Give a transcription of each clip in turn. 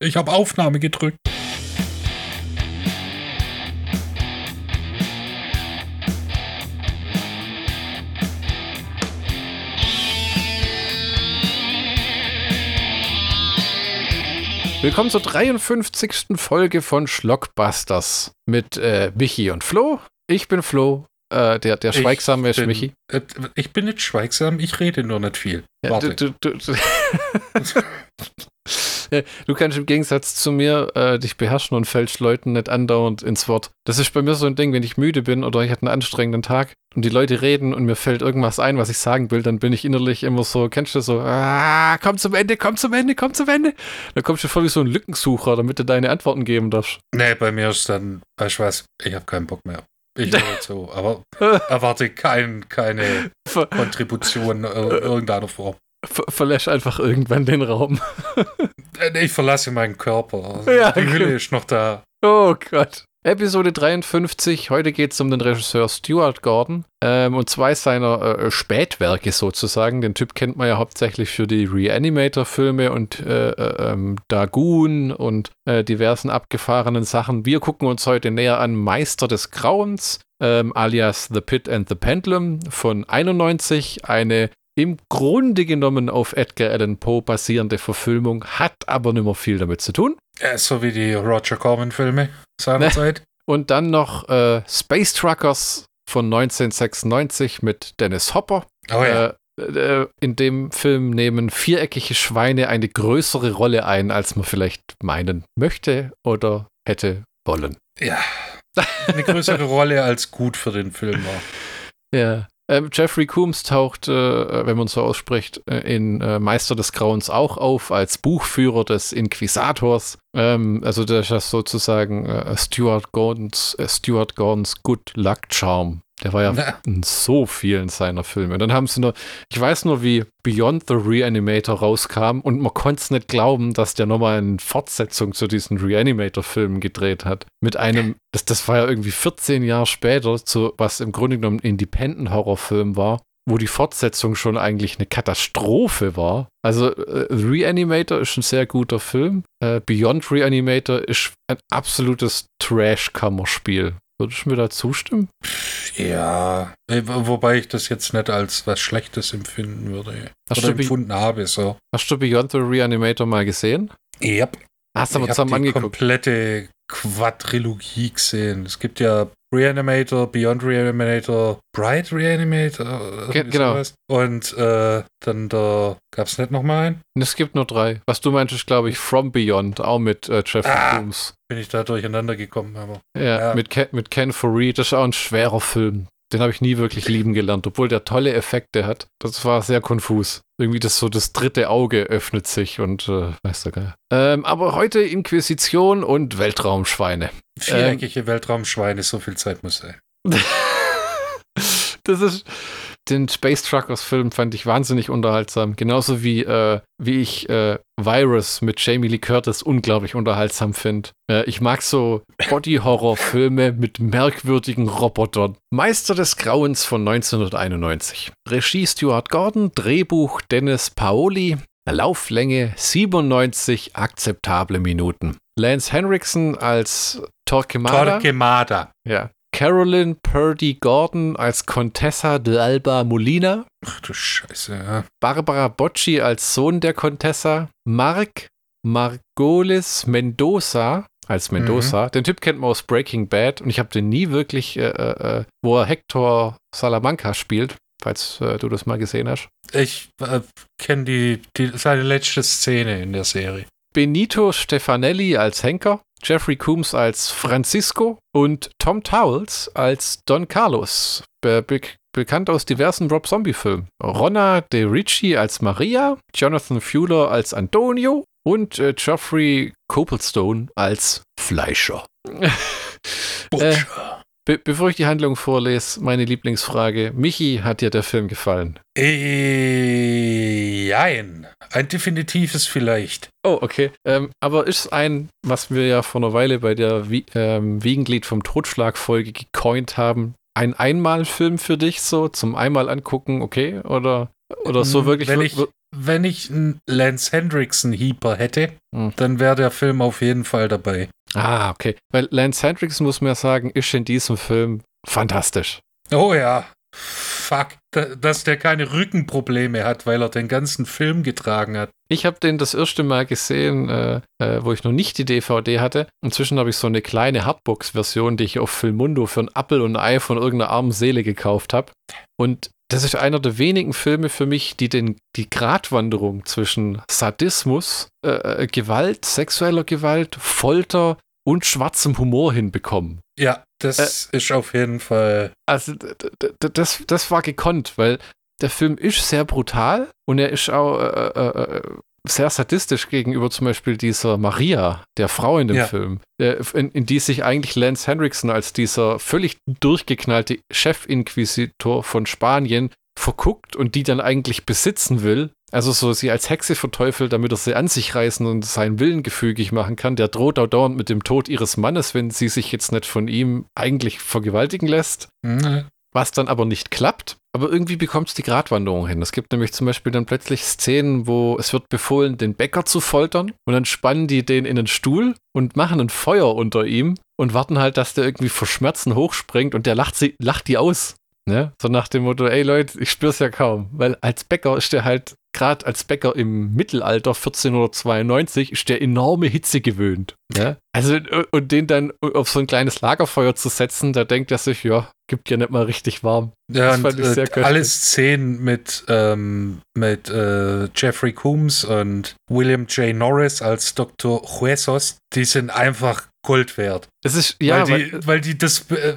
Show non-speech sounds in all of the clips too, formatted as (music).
Ich habe Aufnahme gedrückt. Willkommen zur 53. Folge von Schlockbusters mit äh, Michi und Flo. Ich bin Flo. Äh, der, der Schweigsame ist bin, Michi. Äh, ich bin nicht schweigsam, ich rede nur nicht viel. Ja, Warte. du, du, du, du (laughs) kannst im Gegensatz zu mir äh, dich beherrschen und fällst Leuten nicht andauernd ins Wort. Das ist bei mir so ein Ding, wenn ich müde bin oder ich hatte einen anstrengenden Tag und die Leute reden und mir fällt irgendwas ein, was ich sagen will, dann bin ich innerlich immer so, kennst du so, ah, komm zum Ende, komm zum Ende, komm zum Ende. Dann kommst du voll wie so ein Lückensucher, damit du deine Antworten geben darfst. Nee, bei mir ist dann, weißt du was, ich habe keinen Bock mehr. Ich höre zu, aber (laughs) erwarte kein, keine Kontribution ir- irgendeiner Form. ver verlässt einfach irgendwann den Raum. Äh, Ich verlasse meinen Körper. Also Ja, Die Hülle genau. ist noch da. Oh Gott. Episode 53. Heute geht es um den Regisseur Stuart Gordon ähm, und zwei seiner äh, Spätwerke sozusagen. Den Typ kennt man ja hauptsächlich für die Reanimator-Filme und äh, äh, ähm, Dagoon und äh, diversen abgefahrenen Sachen. Wir gucken uns heute näher an Meister des Grauens, ähm, alias The Pit and the Pendulum von 91. Eine im Grunde genommen auf Edgar Allan Poe basierende Verfilmung, hat aber nicht mehr viel damit zu tun. Ja, so wie die Roger Corman-Filme seinerzeit. Und dann noch äh, Space Truckers von 1996 mit Dennis Hopper. Oh ja. Äh, äh, in dem Film nehmen viereckige Schweine eine größere Rolle ein, als man vielleicht meinen möchte oder hätte wollen. ja. Eine größere (laughs) Rolle als gut für den Film war. Ja. Ähm, Jeffrey Coombs taucht, äh, wenn man so ausspricht, äh, in äh, Meister des Grauens auch auf als Buchführer des Inquisitors. Ähm, also der ist sozusagen äh, Stuart Gordons, äh, Stuart Gordons Good Luck Charm. Der war ja Na. in so vielen seiner Filme. Und dann haben sie nur, ich weiß nur, wie Beyond the Reanimator rauskam und man konnte es nicht glauben, dass der nochmal eine Fortsetzung zu diesen Reanimator-Filmen gedreht hat. Mit einem, das, das war ja irgendwie 14 Jahre später, zu, was im Grunde genommen ein Independent-Horrorfilm war, wo die Fortsetzung schon eigentlich eine Katastrophe war. Also äh, Reanimator ist ein sehr guter Film. Äh, Beyond Reanimator ist ein absolutes Trash-Kammerspiel. Würdest du mir da zustimmen? Ja. Wo- Wobei ich das jetzt nicht als was Schlechtes empfinden würde. Hast Oder du, empfunden habe, so. hast du Beyond the Reanimator mal gesehen? Yep. Hast du aber ich habe zusammen die angeguckt? komplette Quadrilogie gesehen. Es gibt ja Reanimator, Beyond Reanimator, Bright Reanimator. Ge- genau. sowas. Und äh, dann da gab es nicht nochmal einen. Es gibt nur drei. Was du meinst, ist, glaube ich, From Beyond, auch mit äh, Jeffrey Ah. Coombs. Bin ich da durcheinander gekommen, aber. Ja, Ja. Mit, Ken, mit Ken Foree. Das ist auch ein schwerer Film. Den habe ich nie wirklich lieben gelernt, obwohl der tolle Effekte hat. Das war sehr konfus. Irgendwie das so das dritte Auge öffnet sich und äh, weißt du geil. Ähm, aber heute Inquisition und Weltraumschweine. Viereckige Weltraumschweine, so viel Zeit muss sein. (laughs) das ist. Den Space Truckers Film fand ich wahnsinnig unterhaltsam. Genauso wie, äh, wie ich äh, Virus mit Jamie Lee Curtis unglaublich unterhaltsam finde. Äh, ich mag so Body-Horror-Filme mit merkwürdigen Robotern. Meister des Grauens von 1991. Regie Stuart Gordon, Drehbuch Dennis Paoli, Lauflänge 97 akzeptable Minuten. Lance Henriksen als Torquemada. Torquemada. Ja. Carolyn Purdy Gordon als Contessa de Alba Molina, Ach du Scheiße, ja. Barbara Bocci als Sohn der Contessa, Mark Margolis Mendoza als Mendoza. Den Typ kennt man aus Breaking Bad und ich habe den nie wirklich, äh, äh, wo er Hector Salamanca spielt, falls äh, du das mal gesehen hast. Ich äh, kenne die, die, seine letzte Szene in der Serie. Benito Stefanelli als Henker, Jeffrey Coombs als Francisco und Tom Towles als Don Carlos, be be bekannt aus diversen Rob Zombie-Filmen. Ronna De Ricci als Maria, Jonathan Fuller als Antonio und äh, Geoffrey Copelstone als Fleischer. (laughs) Butcher. Be bevor ich die Handlung vorlese, meine Lieblingsfrage. Michi, hat dir der Film gefallen? Jein. Ein definitives vielleicht. Oh, okay. Ähm, aber ist ein, was wir ja vor einer Weile bei der Wie ähm, Wiegenglied vom Totschlag-Folge gecoint haben, ein Einmalfilm für dich so zum einmal angucken, okay? Oder, oder so Mm, wirklich wenn ich- wenn ich einen Lance Hendrickson Heeper hätte, Hm. dann wäre der Film auf jeden Fall dabei. Ah, okay. Weil Lance Hendrickson, muss man ja sagen, ist in diesem Film fantastisch. Oh ja. Fuck, da, dass der keine Rückenprobleme hat, weil er den ganzen Film getragen hat. Ich habe den das erste Mal gesehen, äh, äh, wo ich noch nicht die DVD hatte. Inzwischen habe ich so eine kleine Hardbox-Version, die ich auf Filmundo für ein Apfel und ein Ei von irgendeiner armen Seele gekauft habe. Und das ist einer der wenigen Filme für mich, die den, die Gratwanderung zwischen Sadismus, äh, äh, Gewalt, sexueller Gewalt, Folter und schwarzem Humor hinbekommen. Ja, das ist auf jeden Fall. Also das, das war gekonnt, weil der Film ist sehr brutal und er ist auch äh, äh, äh, sehr sadistisch gegenüber zum Beispiel dieser Maria, der Frau in dem Ja. Film, äh, in, in die sich eigentlich Lance Henriksen als dieser völlig durchgeknallte Chefinquisitor von Spanien verguckt und die dann eigentlich besitzen will. Also so sie als Hexe verteufelt, damit er sie an sich reißen und seinen Willen gefügig machen kann. Der droht auch dauernd mit dem Tod ihres Mannes, wenn sie sich jetzt nicht von ihm eigentlich vergewaltigen lässt Hm, was dann aber nicht klappt. Aber irgendwie bekommt es die Gratwanderung hin. Es gibt nämlich zum Beispiel dann plötzlich Szenen, wo es wird befohlen, den Bäcker zu foltern und dann spannen die den in den Stuhl und machen ein Feuer unter ihm und warten halt, dass der irgendwie vor Schmerzen hochspringt und der lacht, sie, lacht die aus. Ne? So nach dem Motto, ey Leute, ich spür's ja kaum. Weil als Bäcker ist der halt, gerade als Bäcker im Mittelalter 1492, ist der enorme Hitze gewöhnt. Ne? Also, und den dann auf so ein kleines Lagerfeuer zu setzen, da denkt er sich, ja, gibt ja nicht mal richtig warm. Ja, Das und fand ich sehr äh, alle Szenen mit, ähm, mit äh, Jeffrey Coombs und William J. Norris als Dr. Huesos, die sind einfach Gold wert. Es ist, ja, weil die, weil, weil die das, äh,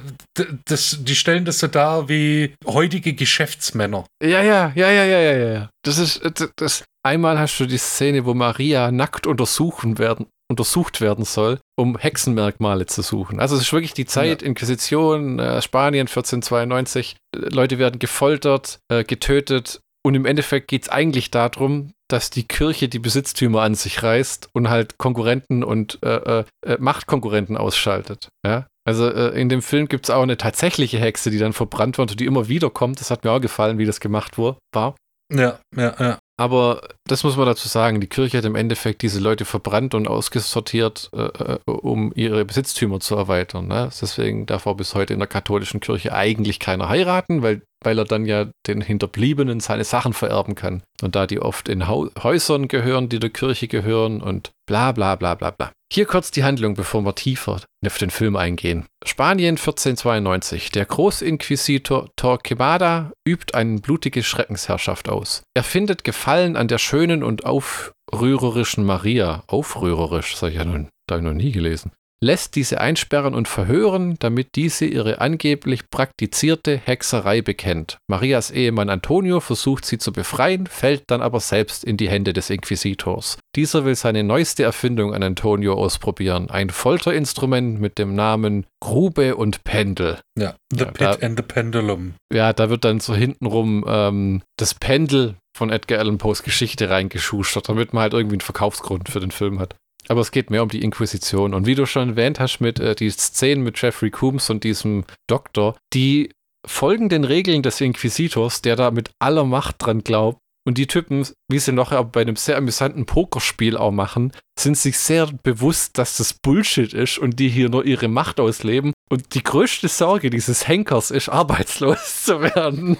das, die stellen das so dar wie heutige Geschäftsmänner. ja, ja, ja, ja, ja, ja, ja. Das ist, das, das, einmal hast du die Szene, wo Maria nackt untersuchen werden, untersucht werden soll, um Hexenmerkmale zu suchen. Also es ist wirklich die Zeit, Inquisition, äh, Spanien 1492, äh, Leute werden gefoltert, äh, getötet und im Endeffekt geht es eigentlich darum, dass die Kirche die Besitztümer an sich reißt und halt Konkurrenten und äh, äh, äh, Machtkonkurrenten ausschaltet. Ja? Also äh, in dem Film gibt es auch eine tatsächliche Hexe, die dann verbrannt wird und die immer wieder kommt. Das hat mir auch gefallen, wie das gemacht wurde, war. Ja, ja, ja. Aber das muss man dazu sagen, die Kirche hat im Endeffekt diese Leute verbrannt und ausgesortiert, äh, äh, um ihre Besitztümer zu erweitern. Ne? Deswegen darf auch bis heute in der katholischen Kirche eigentlich keiner heiraten, weil, weil er dann ja den Hinterbliebenen seine Sachen vererben kann. Und da die oft in Häusern gehören, die der Kirche gehören und bla bla bla bla bla. Hier kurz die Handlung, bevor wir tiefer auf den Film eingehen. Spanien 1492. Der Großinquisitor Torquemada übt eine blutige Schreckensherrschaft aus. Er findet Gefallen an der schönen und aufrührerischen Maria. Aufrührerisch, das habe ich ja noch, da noch nie gelesen. Lässt diese einsperren und verhören, damit diese ihre angeblich praktizierte Hexerei bekennt. Marias Ehemann Antonio versucht sie zu befreien, fällt dann aber selbst in die Hände des Inquisitors. Dieser will seine neueste Erfindung an Antonio ausprobieren. Ein Folterinstrument mit dem Namen Grube und Pendel. ja. The Ja, Pit da- and the Pendulum. Ja, da wird dann so hintenrum ähm, das Pendel von Edgar Allan Poes Geschichte reingeschustert, damit man halt irgendwie einen Verkaufsgrund für den Film hat. Aber es geht mehr um die Inquisition. Und wie du schon erwähnt hast, mit äh, die Szenen mit Jeffrey Coombs und diesem Doktor, die folgen den Regeln des Inquisitors, der da mit aller Macht dran glaubt. Und die Typen, wie sie noch bei einem sehr amüsanten Pokerspiel auch machen, sind sich sehr bewusst, dass das Bullshit ist und die hier nur ihre Macht ausleben. Und die größte Sorge dieses Henkers ist, arbeitslos (laughs) zu werden.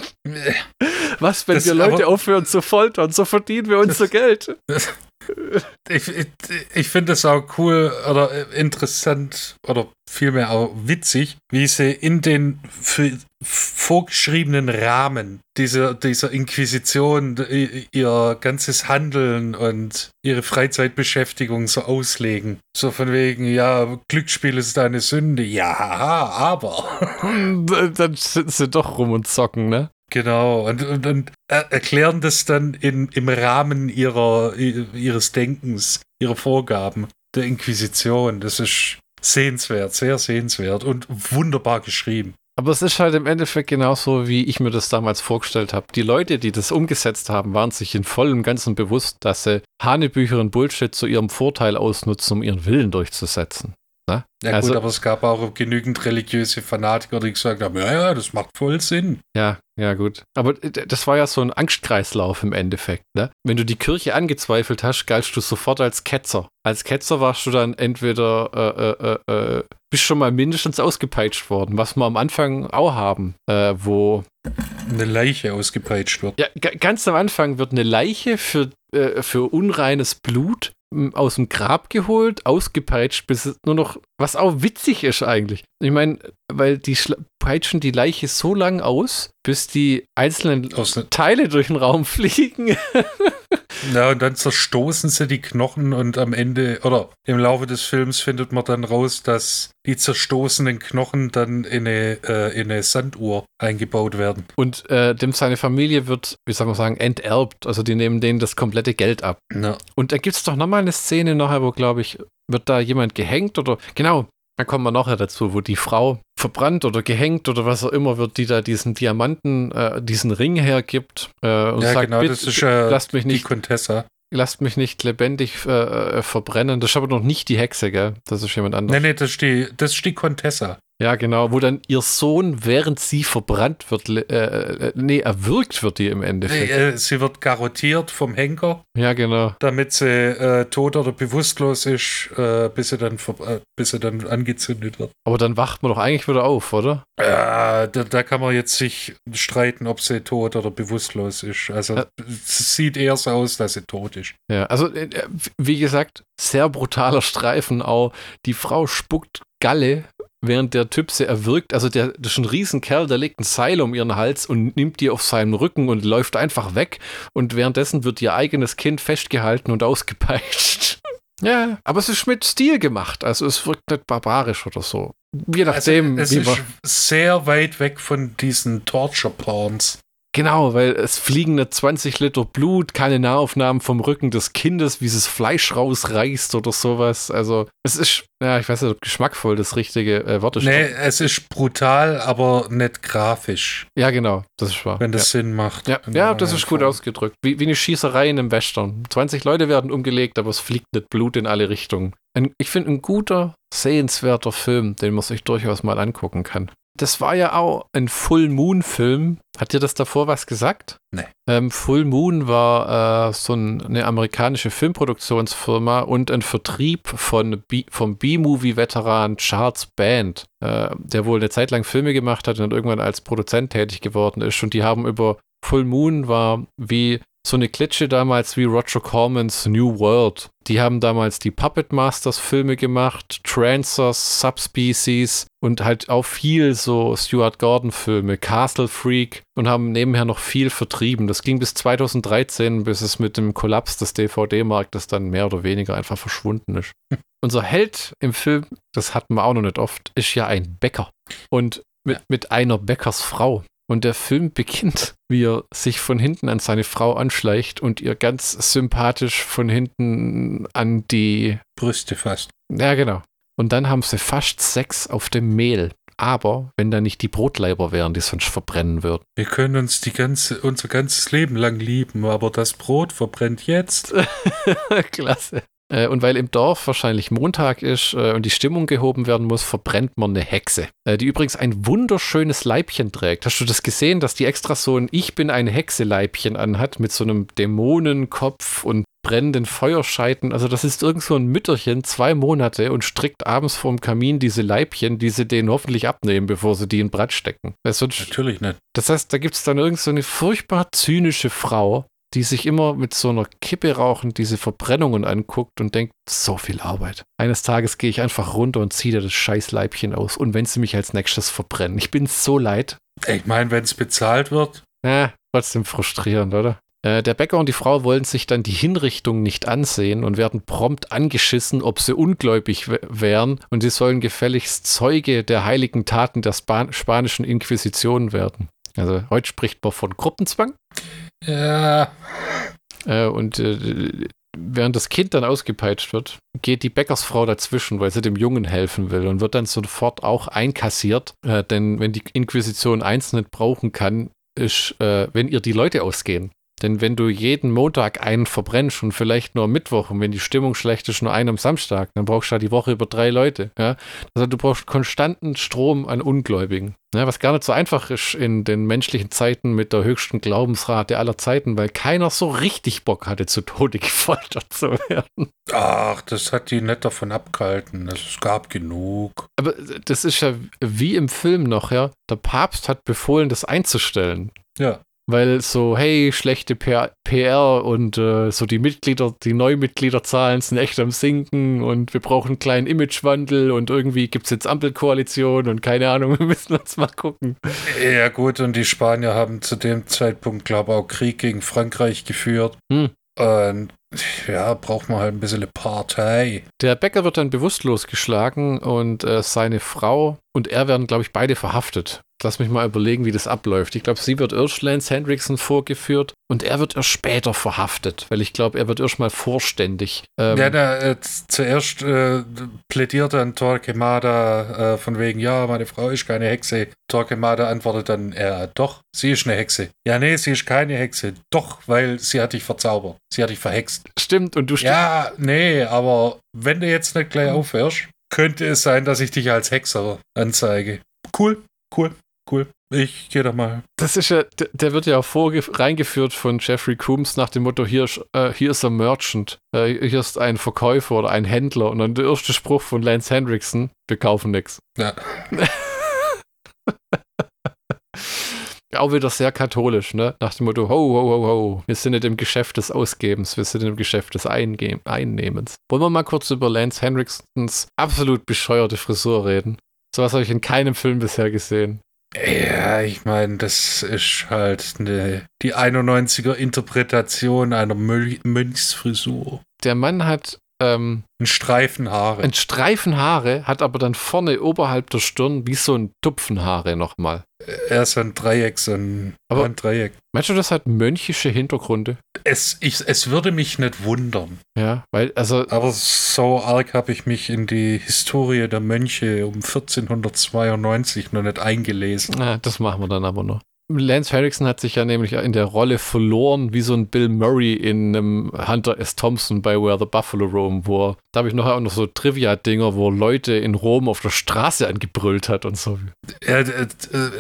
Was, wenn Das wir Leute aufhören zu foltern, so verdienen wir unser Geld. Ich, ich, ich finde es auch cool oder interessant oder vielmehr auch witzig, wie sie in den vorgeschriebenen Rahmen dieser, dieser Inquisition ihr ganzes Handeln und ihre Freizeitbeschäftigung so auslegen. So von wegen, ja, Glücksspiel ist eine Sünde. Ja, aber. (laughs) Dann sitzen sie doch rum und zocken, ne? Genau, und, und, und er- erklären das dann in, im Rahmen ihrer, ihres Denkens, ihrer Vorgaben der Inquisition. Das ist sehenswert, sehr sehenswert und wunderbar geschrieben. Aber es ist halt im Endeffekt genauso, wie ich mir das damals vorgestellt habe. Die Leute, die das umgesetzt haben, waren sich in vollem Ganzen bewusst, dass sie Hanebücher und Bullshit zu ihrem Vorteil ausnutzen, um ihren Willen durchzusetzen. Ne? Ja Also- gut, aber es gab auch genügend religiöse Fanatiker, die gesagt haben, ja, ja, das macht voll Sinn. Ja, ja, gut. Aber das war ja so ein Angstkreislauf im Endeffekt, ne? Wenn du die Kirche angezweifelt hast, galtst du sofort als Ketzer. Als Ketzer warst du dann entweder, äh, äh, äh, äh, bist schon mal mindestens ausgepeitscht worden, was wir am Anfang auch haben, äh, wo, Eine Leiche ausgepeitscht wird. ja, ga- ganz am Anfang wird eine Leiche für, äh, für unreines Blut aus dem Grab geholt, ausgepeitscht, bis es nur noch, was auch witzig ist eigentlich. Ich meine, weil die schla- peitschen die Leiche so lang aus, bis die einzelnen Aus ne Teile durch den Raum fliegen. (laughs) ja, und dann zerstoßen sie die Knochen und am Ende, oder im Laufe des Films findet man dann raus, dass die zerstoßenen Knochen dann in eine, äh, in eine Sanduhr eingebaut werden. Und äh, dem seine Familie wird, wie soll man sagen, enterbt. Also die nehmen denen das komplette Geld ab. Ja. Und da gibt es doch nochmal eine Szene nachher, wo, glaube ich, wird da jemand gehängt oder, genau, da kommen wir nachher dazu, wo die Frau verbrannt oder gehängt oder was auch immer wird, die da diesen Diamanten, äh, diesen Ring hergibt äh, und ja, sagt, genau, bitte, das ist äh, lasst mich die nicht Contessa. lasst mich nicht lebendig äh, äh, verbrennen. Das ist aber noch nicht die Hexe, gell? Das ist jemand anderes. Nee, nee, das ist die, das ist die Contessa. Ja, genau, wo dann ihr Sohn, während sie verbrannt wird, äh, äh, nee, erwürgt wird die im Nee, Endeffekt. äh, sie wird garottiert vom Henker, Ja, genau. damit sie äh, tot oder bewusstlos ist, äh, bis, sie dann, äh, bis sie dann angezündet wird. Aber dann wacht man doch eigentlich wieder auf, oder? Da, da kann man jetzt sich streiten, ob sie tot oder bewusstlos ist. Also es sieht eher so aus, dass sie tot ist. Ja, also wie gesagt, sehr brutaler Streifen auch. Die Frau spuckt Galle, während der Typ sie erwürgt. Also der, das ist ein Riesenkerl, der legt ein Seil um ihren Hals und nimmt die auf seinem Rücken und läuft einfach weg. Und währenddessen wird ihr eigenes Kind festgehalten und (laughs) ausgepeitscht. Ja, aber es ist mit Stil gemacht. Also es wirkt nicht barbarisch oder so. Je nachdem, also, es ist sehr weit weg von diesen Torture-Porns. Genau, weil es fliegen nicht 20 Liter Blut, keine Nahaufnahmen vom Rücken des Kindes, wie es Fleisch rausreißt oder sowas. Also, es ist, ja, ich weiß nicht, ob geschmackvoll das richtige äh, Wort ist. Nee, es ist brutal, aber nicht grafisch, Ja, genau, das ist wahr. wenn das Sinn macht. ja, ja, das ist gut Form. ausgedrückt. Wie, wie eine Schießerei in einem Western. 20 Leute werden umgelegt, aber es fliegt nicht Blut in alle Richtungen. Ein, ich finde, ein guter, sehenswerter Film, den man sich durchaus mal angucken kann. Das war ja auch ein Full Moon-Film. Hat dir das davor was gesagt? Nee. Ähm, Full Moon war äh, so ein, eine amerikanische Filmproduktionsfirma und ein Vertrieb von B, vom B-Movie-Veteran Charles Band, äh, der wohl eine Zeit lang Filme gemacht hat und irgendwann als Produzent tätig geworden ist. Und die haben über Full Moon war wie so eine Klitsche damals wie Roger Cormans New World. Die haben damals die Puppet Masters Filme gemacht, Trancers, Subspecies und halt auch viel so Stuart Gordon Filme, Castle Freak und haben nebenher noch viel vertrieben. Das ging bis 2013, bis es mit dem Kollaps des DVD-Marktes dann mehr oder weniger einfach verschwunden ist. (laughs) Unser Held im Film, das hatten wir auch noch nicht oft, ist ja ein Bäcker. Und mit, mit einer Bäckersfrau. Und der Film beginnt, wie er sich von hinten an seine Frau anschleicht und ihr ganz sympathisch von hinten an die. Brüste fast. Ja, genau. Und dann haben sie fast Sex auf dem Mehl. Aber wenn da nicht die Brotleiber wären, die sonst verbrennen würden. Wir können uns die ganze, unser ganzes Leben lang lieben, aber das Brot verbrennt jetzt. (laughs) Klasse. Äh, Und weil im Dorf wahrscheinlich Montag ist äh, und die Stimmung gehoben werden muss, verbrennt man eine Hexe, äh, die übrigens ein wunderschönes Leibchen trägt. Hast du das gesehen, dass die extra so ein Ich bin eine Hexe-Leibchen anhat mit so einem Dämonenkopf und brennenden Feuerscheiten? Also das ist irgend so ein Mütterchen, zwei Monate und strickt abends vorm Kamin diese Leibchen, die sie denen hoffentlich abnehmen, bevor sie die in Brand stecken. Das, wird, Natürlich nicht. das heißt, da gibt es dann irgend so eine furchtbar zynische Frau, die sich immer mit so einer Kippe rauchend diese Verbrennungen anguckt und denkt, so viel Arbeit. Eines Tages gehe ich einfach runter und ziehe dir das scheiß Leibchen aus. Und wenn sie mich als nächstes verbrennen, ich bin so leid. Ich meine, wenn es bezahlt wird, Ja, trotzdem frustrierend, oder? Äh, Der Bäcker und die Frau wollen sich dann die Hinrichtung nicht ansehen und werden prompt angeschissen, ob sie ungläubig wären und sie sollen gefälligst Zeuge der heiligen Taten der Span spanischen Inquisition werden. Also heute spricht man von Gruppenzwang. Ja, Äh, und äh, während das Kind dann ausgepeitscht wird, geht die Bäckersfrau dazwischen, weil sie dem Jungen helfen will und wird dann sofort auch einkassiert. Äh, denn wenn die Inquisition eins nicht brauchen kann, ist, äh, wenn ihr die Leute ausgehen. Denn wenn du jeden Montag einen verbrennst und vielleicht nur am Mittwoch und wenn die Stimmung schlecht ist, nur einen am Samstag, dann brauchst du ja die Woche über drei Leute. Ja? Also du brauchst konstanten Strom an Ungläubigen. Ja, was gar nicht so einfach ist in den menschlichen Zeiten mit der höchsten Glaubensrate aller Zeiten, weil keiner so richtig Bock hatte, zu Tode gefoltert zu werden. Ach, das hat die nicht davon abgehalten. Es gab genug. Aber das ist ja wie im Film noch, ja. Der Papst hat befohlen, das einzustellen. Ja. Weil so, hey, schlechte PR und äh, so die Mitglieder, die Neumitgliederzahlen sind echt am Sinken und wir brauchen einen kleinen Imagewandel und irgendwie gibt es jetzt Ampelkoalition und keine Ahnung, (laughs) wir müssen uns mal gucken. Ja, gut, und die Spanier haben zu dem Zeitpunkt, glaube ich, auch Krieg gegen Frankreich geführt. Hm. Und ja, braucht man halt ein bisschen eine Partei. Der Bäcker wird dann bewusstlos geschlagen und äh, seine Frau und er werden, glaube ich, beide verhaftet. Lass mich mal überlegen, wie das abläuft. Ich glaube, sie wird erst Lance Hendrickson vorgeführt und er wird erst später verhaftet, weil ich glaube, er wird erst mal vorständig. Ähm, ja, da, äh, zuerst äh, plädiert dann Torquemada äh, von wegen, ja, meine Frau ist keine Hexe. Torquemada antwortet dann, ja, doch, sie ist eine Hexe. Ja, nee, sie ist keine Hexe. Doch, weil sie hat dich verzaubert. Sie hat dich verhext. Stimmt, und du stimmst. Ja, nee, aber wenn du jetzt nicht gleich aufhörst, könnte es sein, dass ich dich als Hexer anzeige. Cool, cool. Cool. Ich gehe da mal. Das ist ja, der, der wird ja auch reingeführt von Jeffrey Coombs nach dem Motto: hier, äh, hier ist ein Merchant, äh, hier ist ein Verkäufer oder ein Händler. Und dann der erste Spruch von Lance Hendrickson: Wir kaufen nichts. Ja. (laughs) auch wieder sehr katholisch, ne? Nach dem Motto: Ho, ho, ho, ho. Wir sind nicht im Geschäft des Ausgebens, wir sind im Geschäft des Einge Einnehmens. Wollen wir mal kurz über Lance Hendricksons absolut bescheuerte Frisur reden? Sowas habe ich in keinem Film bisher gesehen. Ja, ich meine, das ist halt eine, die 91er Interpretation einer Mönchsfrisur. Der Mann hat ähm, ein Streifen Haare. Ein Streifen Haare, hat aber dann vorne oberhalb der Stirn wie so ein Tupfenhaare nochmal. Er ist ein Dreieck, so ein, aber ein Dreieck. Meinst du, das hat mönchische Hintergründe? Es, ich, es würde mich nicht wundern. Ja, weil, also. Aber so arg habe ich mich in die Historie der Mönche um 1492 noch nicht eingelesen. Na, das machen wir dann aber noch. Lance Harrison hat sich ja nämlich in der Rolle verloren, wie so ein Bill Murray in einem Hunter S. Thompson bei Where the Buffalo Roam, wo er, da habe ich noch auch noch so Trivia-Dinger, wo Leute in Rom auf der Straße angebrüllt hat und so. Ja, der,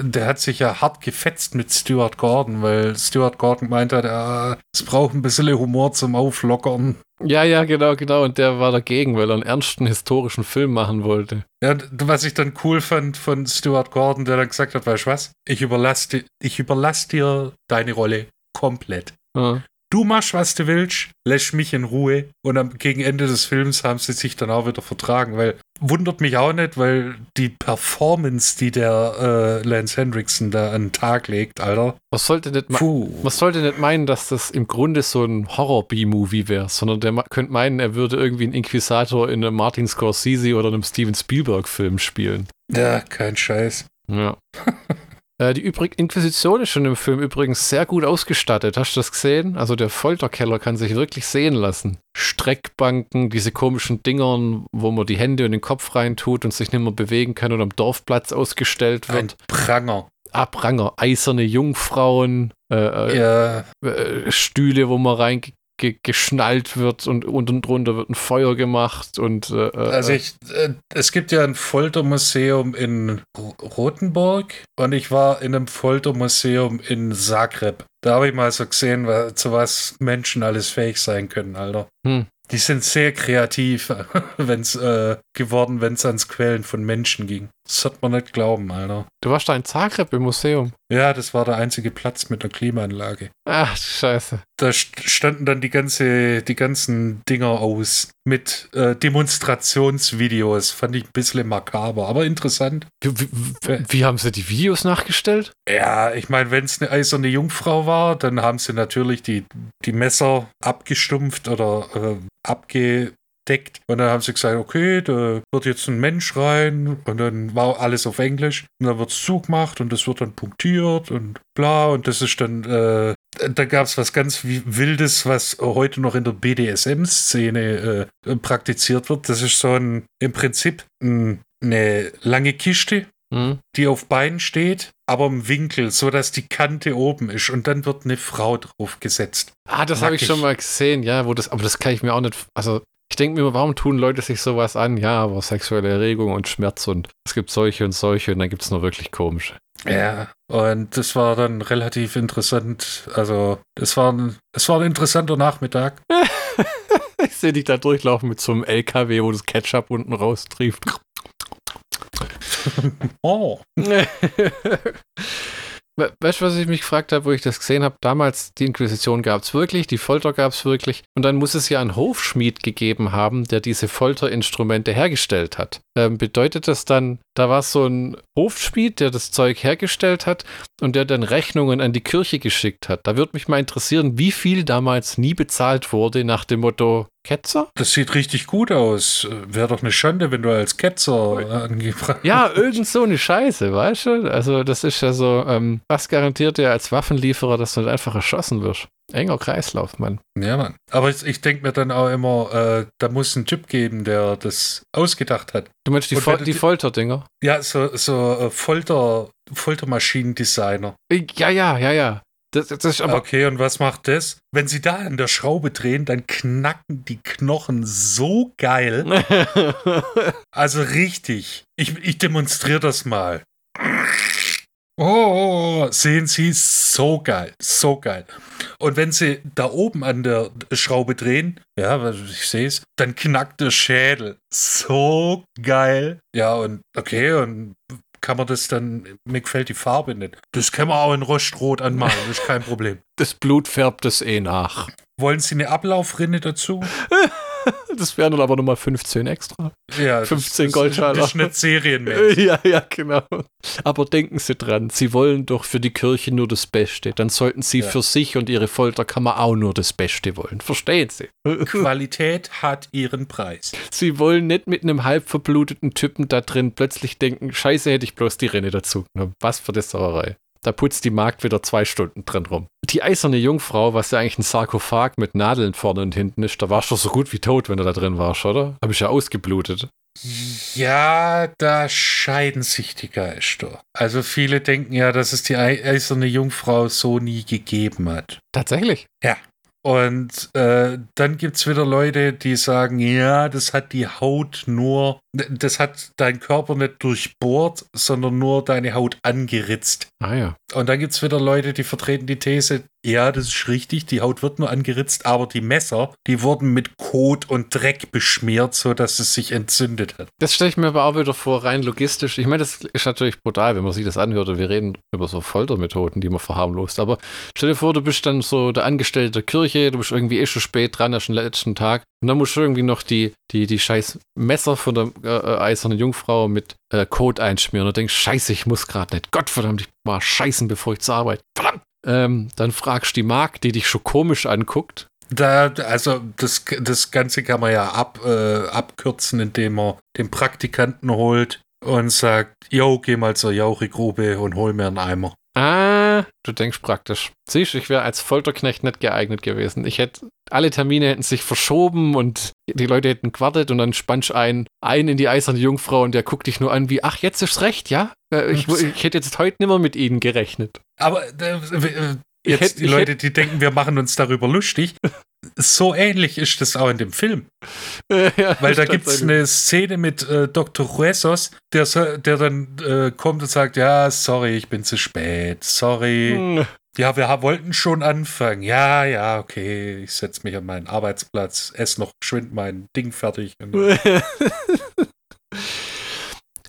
der, hat sich ja hart gefetzt mit Stuart Gordon, weil Stuart Gordon meint hat, ja, es braucht ein bisschen Humor zum Auflockern. Ja, ja, genau, genau. Und der war dagegen, weil er einen ernsten historischen Film machen wollte. Ja, was ich dann cool fand von Stuart Gordon, der dann gesagt hat, weißt du was? Ich überlasse, ich überlasse dir deine Rolle komplett. Ja. Du machst, was du willst, lässt mich in Ruhe. Und am, gegen Ende des Films haben sie sich dann auch wieder vertragen, weil wundert mich auch nicht, weil die Performance, die der äh, Lance Hendrickson da an den Tag legt, Alter. Man sollte, nicht man sollte nicht meinen, dass das im Grunde so ein Horror-B-Movie wäre, sondern der könnte meinen, er würde irgendwie einen Inquisitor in einem Martin Scorsese oder einem Steven Spielberg-Film spielen. Ja, kein Scheiß. Ja. (laughs) Äh, die Übrig Inquisition ist schon im Film übrigens sehr gut ausgestattet. Hast du das gesehen? Also der Folterkeller kann sich wirklich sehen lassen. Streckbanken, diese komischen Dingern, wo man die Hände und den Kopf reintut und sich nicht mehr bewegen kann und am Dorfplatz ausgestellt wird. Ein Pranger. Abranger, eiserne Jungfrauen, äh, äh ja. äh, Stühle, wo man rein ge geschnallt wird und unten drunter wird ein Feuer gemacht und äh, äh also ich, äh, es gibt ja ein Foltermuseum in Rothenburg und ich war in einem Foltermuseum in Zagreb. Da habe ich mal so gesehen, zu was Menschen alles fähig sein können, Alter. Hm. Die sind sehr kreativ, (laughs) wenn's äh, geworden, wenn es ans Quellen von Menschen ging. Das hat man nicht glauben, Alter. Du warst da in Zagreb im Museum. Ja, das war der einzige Platz mit einer Klimaanlage. Ach, scheiße. Da standen dann die ganze, die ganzen Dinger aus mit äh, Demonstrationsvideos. Fand ich ein bisschen makaber, aber interessant. Wie, wie, wie haben sie die Videos nachgestellt? Ja, ich meine, wenn es eine eiserne Jungfrau war, dann haben sie natürlich die, die Messer abgestumpft oder äh, abge deckt. Und dann haben sie gesagt, okay, da wird jetzt ein Mensch rein und dann war alles auf Englisch und dann wird es zugemacht und das wird dann punktiert und bla und das ist dann, äh, da gab es was ganz Wildes, was heute noch in der BDSM-Szene äh, praktiziert wird. Das ist so ein, im Prinzip ein, eine lange Kiste Mhm. die auf Beinen steht, aber im Winkel, so dass die Kante oben ist und dann wird eine Frau draufgesetzt. Ah, das habe ich schon mal gesehen, ja, wo das, aber das kann ich mir auch nicht. Also, ich denke mir, warum tun Leute sich sowas an? Ja, aber sexuelle Erregung und Schmerz und es gibt solche und solche und dann gibt es nur wirklich komische. Ja, und das war dann relativ interessant. Also, das war ein, es war ein interessanter Nachmittag. (laughs) Ich sehe dich da durchlaufen mit so einem LKW, wo das Ketchup unten raustrieft. (laughs) Oh. (laughs) We- Weißt du, was ich mich gefragt habe, wo ich das gesehen habe? Damals, die Inquisition gab es wirklich, die Folter gab es wirklich. Und dann muss es ja einen Hofschmied gegeben haben, der diese Folterinstrumente hergestellt hat. Ähm, bedeutet das dann, da war so ein Hofschmied, der das Zeug hergestellt hat und der dann Rechnungen an die Kirche geschickt hat? Da würde mich mal interessieren, wie viel damals nie bezahlt wurde nach dem Motto Ketzer? Das sieht richtig gut aus. Wäre doch eine Schande, wenn du als Ketzer angebracht Ja, irgend so eine Scheiße, weißt du? Also, das ist ja so, ähm, was garantiert dir als Waffenlieferer, dass du nicht einfach erschossen wirst? Enger Kreislauf, Mann. Ja, Mann. Aber ich, ich denke mir dann auch immer, äh, da muss ein Typ geben, der das ausgedacht hat. Du meinst die, Fol die Folterdinger? Ja, so, so äh, Folter, Foltermaschinendesigner. Ja, ja, ja, ja. Das, das ist aber. Okay, und was macht das? Wenn sie da an der Schraube drehen, dann knacken die Knochen so geil. (laughs) Also richtig. Ich, ich demonstriere das mal. Oh, sehen Sie, so geil, so geil. Und wenn Sie da oben an der Schraube drehen, ja, was- ich sehe es, dann knackt der Schädel. So geil. Ja, und okay, und kann man das dann, mir gefällt die Farbe nicht. Das kann man auch in Rostrot anmalen, das ist kein Problem. das Blut färbt es eh nach. Wollen Sie eine Ablaufrinne dazu? (laughs) (laughs) Das wären dann aber nochmal 15 extra. Ja, 15 das, Goldschalter. Das ist nicht serienmäßig. (laughs) Ja, ja, genau. Aber denken Sie dran, Sie wollen doch für die Kirche nur das Beste. Dann sollten Sie Ja. für sich und Ihre Folterkammer auch nur das Beste wollen. Verstehen Sie? (laughs) Qualität hat ihren Preis. Sie wollen nicht mit einem halb verbluteten Typen da drin plötzlich denken, scheiße, hätte ich bloß die Renne dazu genommen. Was für eine Sauerei. Da putzt die Magd wieder zwei Stunden drin rum. Die eiserne Jungfrau, was ja eigentlich ein Sarkophag mit Nadeln vorne und hinten ist, da warst du so gut wie tot, wenn du da drin warst, oder? Hab ich ja ausgeblutet. Ja, da scheiden sich die Geister. Also viele denken ja, dass es die ei- eiserne Jungfrau so nie gegeben hat. Tatsächlich. Und äh, dann gibt es wieder Leute, die sagen, ja, das hat die Haut nur, das hat dein Körper nicht durchbohrt, sondern nur deine Haut angeritzt. Ah ja. Und dann gibt es wieder Leute, die vertreten die These, ja, das ist richtig, die Haut wird nur angeritzt, aber die Messer, die wurden mit Kot und Dreck beschmiert, sodass es sich entzündet hat. Das stelle ich mir aber auch wieder vor, rein logistisch. Ich meine, das ist natürlich brutal, wenn man sich das anhört. Wir reden über so Foltermethoden, die man verharmlost. Aber stell dir vor, du bist dann so der Angestellte der Kirche, du bist irgendwie eh schon spät dran, hast den letzten Tag. Und dann musst du irgendwie noch die, die, die scheiß Messer von der äh, äh, eisernen Jungfrau mit äh, Kot einschmieren und denkst, scheiße, ich muss gerade nicht. Gottverdammt, ich mal scheißen, bevor ich zur Arbeit. Verdammt! Ähm, dann fragst die Magd, die dich schon komisch anguckt. Da, also das, das Ganze kann man ja ab, äh, abkürzen, indem man den Praktikanten holt und sagt, yo, geh mal zur Jauchegrube und hol mir einen Eimer. Ah, du denkst praktisch. Siehst du, ich wäre als Folterknecht nicht geeignet gewesen. Ich hätte, alle Termine hätten sich verschoben und die Leute hätten gewartet und dann spannst ein, ein in die eiserne Jungfrau und der guckt dich nur an wie, ach, jetzt ist recht, ja? Äh, Ich, ich hätte jetzt heute nicht mehr mit ihnen gerechnet. Aber äh, äh, jetzt hätt- die Leute, die denken, wir machen uns darüber lustig. (laughs) So ähnlich ist das auch in dem Film. (laughs) Ja, Weil da gibt es eine Szene mit äh, Dr. Huesos, der, der dann äh, kommt und sagt, ja, sorry, ich bin zu spät, sorry. Hm, Ja, wir wollten schon anfangen. Ja, ja, okay, ich setze mich an meinen Arbeitsplatz, esse noch geschwind mein Ding fertig. (laughs)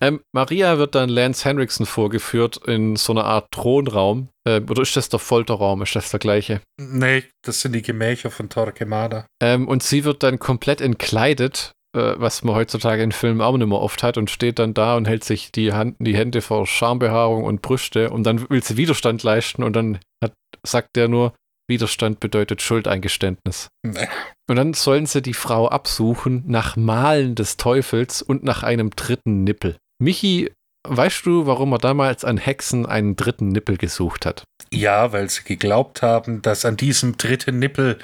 Ähm, Maria wird dann Lance Henriksen vorgeführt in so einer Art Thronraum. Äh, oder ist das der Folterraum? Ist das der gleiche? nee, das sind die Gemächer von Torquemada. Ähm, und sie wird dann komplett entkleidet, äh, was man heutzutage in Filmen auch nicht mehr oft hat, und steht dann da und hält sich die, Hand, die Hände vor Schambehaarung und Brüste und dann will sie Widerstand leisten und dann hat, sagt der nur, Widerstand bedeutet Schuldeingeständnis. Nee. Und dann sollen sie die Frau absuchen nach Malen des Teufels und nach einem dritten Nippel. Michi, weißt du, warum er damals an Hexen einen dritten Nippel gesucht hat? Ja, weil sie geglaubt haben, dass an diesem dritten Nippel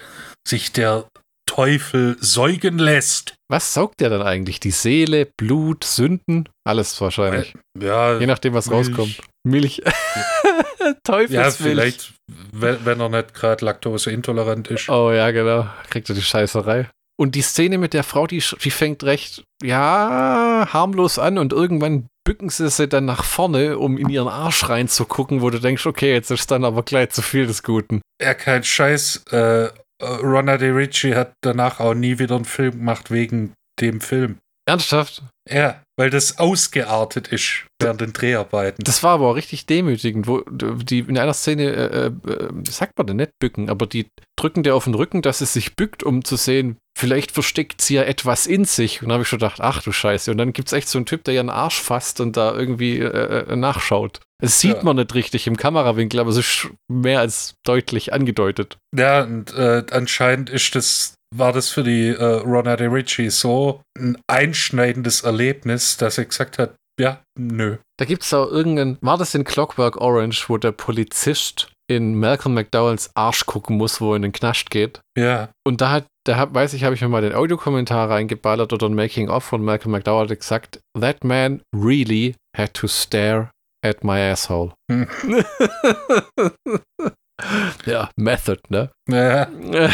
sich der Teufel säugen lässt. Was saugt der dann eigentlich? Die Seele, Blut, Sünden? Alles wahrscheinlich. Ja, Je nachdem, was Milch. rauskommt. Milch. (laughs) ja Teufelsmilch. vielleicht, wenn, wenn er nicht gerade laktoseintolerant ist. Oh ja, genau. Kriegt er die Scheißerei. Und die Szene mit der Frau, die, die fängt recht, ja, harmlos an und irgendwann bücken sie sie dann nach vorne, um in ihren Arsch reinzugucken, wo du denkst, okay, jetzt ist dann aber gleich zu viel des Guten. Ja, kein Scheiß. Äh, Ronna De Ricci hat danach auch nie wieder einen Film gemacht wegen dem Film. Ernsthaft? Ja, weil das ausgeartet ist während den Dreharbeiten. Das war aber auch richtig demütigend, wo die in einer Szene, äh, äh, sagt man denn nicht bücken, aber die drücken dir auf den Rücken, dass es sich bückt, um zu sehen, vielleicht versteckt sie ja etwas in sich. Und da habe ich schon gedacht, ach du Scheiße. Und dann gibt es echt so einen Typ, der ihren Arsch fasst und da irgendwie äh, äh, nachschaut. Das sieht Ja. man nicht richtig im Kamerawinkel, aber es ist mehr als deutlich angedeutet. Ja, und äh, anscheinend ist das, war das für die äh, Ronna De Ricci so ein einschneidendes Erlebnis, dass er gesagt hat, ja, nö. Da gibt es auch irgendeinen, war das in Clockwork Orange, wo der Polizist in Malcolm McDowells Arsch gucken muss, wo er in den Knast geht? Ja, Und da hat, da hab, weiß ich, habe ich mir mal den Audiokommentar reingeballert oder ein Making-of von Malcolm McDowell hat gesagt, that man really had to stare at my asshole. Hm. (laughs) ja, Method, ne? Ja, (laughs)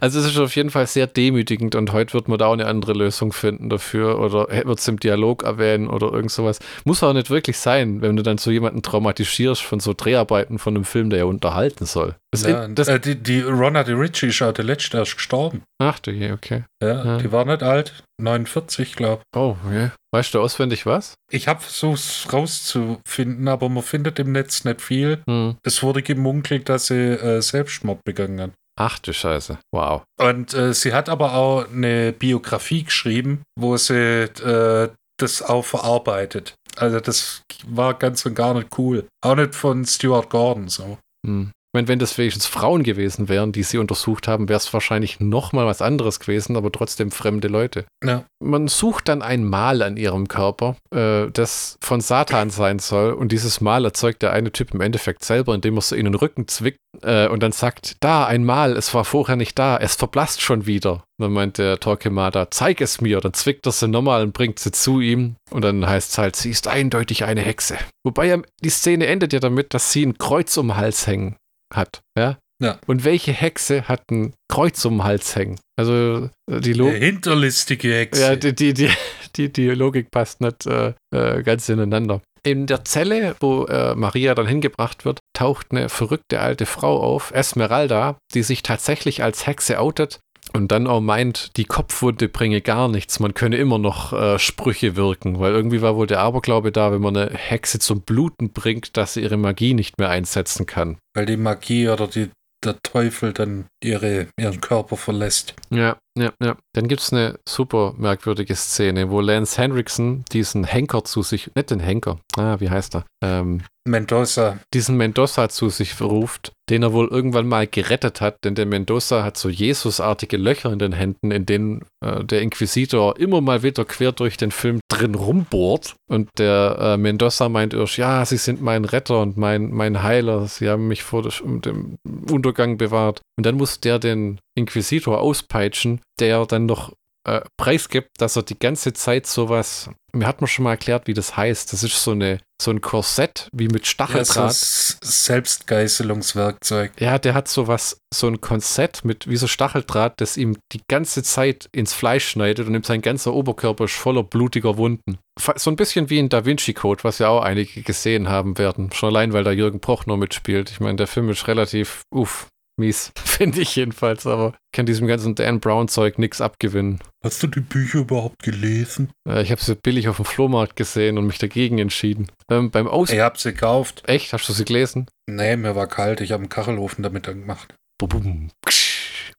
Also es ist auf jeden Fall sehr demütigend und heute wird man da auch eine andere Lösung finden dafür oder wird es im Dialog erwähnen oder irgend sowas. Muss auch nicht wirklich sein, wenn du dann so jemanden traumatisierst von so Dreharbeiten von einem Film, der ja unterhalten soll. Das, ja in, das, äh, die, die Ronna De Ricci ist auch der letzte erst gestorben. ach du je, okay. Ja, Ja. die war nicht alt, 49, glaube Oh, okay. Weißt du auswendig was? ich. habe versucht es rauszufinden, aber man findet im Netz nicht viel. Hm. Es wurde gemunkelt, dass sie äh, Selbstmord begangen hat. Ach du Scheiße. Wow. Und äh, sie hat aber auch eine Biografie geschrieben, wo sie äh, das auch verarbeitet. Also das war ganz und gar nicht cool. Auch nicht von Stuart Gordon so. Hm. Ich meine, wenn das wenigstens Frauen gewesen wären, die sie untersucht haben, wäre es wahrscheinlich noch mal was anderes gewesen, aber trotzdem fremde Leute. Ja. Man sucht dann ein Mal an ihrem Körper, äh, das von Satan sein soll. Und dieses Mal erzeugt der eine Typ im Endeffekt selber, indem er sie in den Rücken zwickt äh, und dann sagt, da, ein Mal, es war vorher nicht da, es verblasst schon wieder. Dann meint der Torquemada, zeig es mir. Dann zwickt er sie nochmal und bringt sie zu ihm. Und dann heißt es halt, sie ist eindeutig eine Hexe. Wobei die Szene endet ja damit, dass sie ein Kreuz um den Hals hängen hat. Ja? Ja. Und welche Hexe hat ein Kreuz um den Hals hängen? Also die Logik. Eine hinterlistige Hexe. Ja, die, die, die, die, die Logik passt nicht äh, äh, ganz ineinander. In der Zelle, wo äh, Maria dann hingebracht wird, taucht eine verrückte alte Frau auf, Esmeralda, die sich tatsächlich als Hexe outet und dann auch meint, die Kopfwunde bringe gar nichts, man könne immer noch äh, Sprüche wirken, weil irgendwie war wohl der Aberglaube da, wenn man eine Hexe zum Bluten bringt, dass sie ihre Magie nicht mehr einsetzen kann. Weil die Magie oder die, der Teufel dann ihre, ihren Körper verlässt. Ja, ja, ja. Dann gibt es eine super merkwürdige Szene, wo Lance Henriksen diesen Henker zu sich, nicht den Henker, ah, wie heißt er? Ähm, Mendoza. diesen Mendoza zu sich ruft, den er wohl irgendwann mal gerettet hat, denn der Mendoza hat so Jesusartige Löcher in den Händen, in denen äh, der Inquisitor immer mal wieder quer durch den Film drin rumbohrt. Und der äh, Mendoza meint erst, ja, sie sind mein Retter und mein, mein Heiler, sie haben mich vor dem Untergang bewahrt. Und dann muss der den Inquisitor auspeitschen, der dann noch äh, preisgibt, dass er die ganze Zeit sowas, mir hat man schon mal erklärt, wie das heißt. Das ist so eine so ein Korsett wie mit Ja, so Stacheldraht. Selbstgeißelungswerkzeug. Ja, der hat sowas, so ein Korsett mit wie so Stacheldraht, das ihm die ganze Zeit ins Fleisch schneidet und ihm sein ganzer Oberkörper ist voller blutiger Wunden. So ein bisschen wie in Da Vinci Code, was ja auch einige gesehen haben werden. Schon allein, weil da Jürgen Prochnow mitspielt. Ich meine, der Film ist relativ, uff, mies, (laughs) finde ich jedenfalls, aber kann diesem ganzen Dan Brown-Zeug nichts abgewinnen. Hast du die Bücher überhaupt gelesen? Äh, Ich habe sie billig auf dem Flohmarkt gesehen und mich dagegen entschieden. Ähm, beim Aus... Ich hab sie gekauft. Echt? Hast du sie gelesen? Nee, mir war kalt. Ich habe einen Kachelofen damit angemacht. Bum, bum.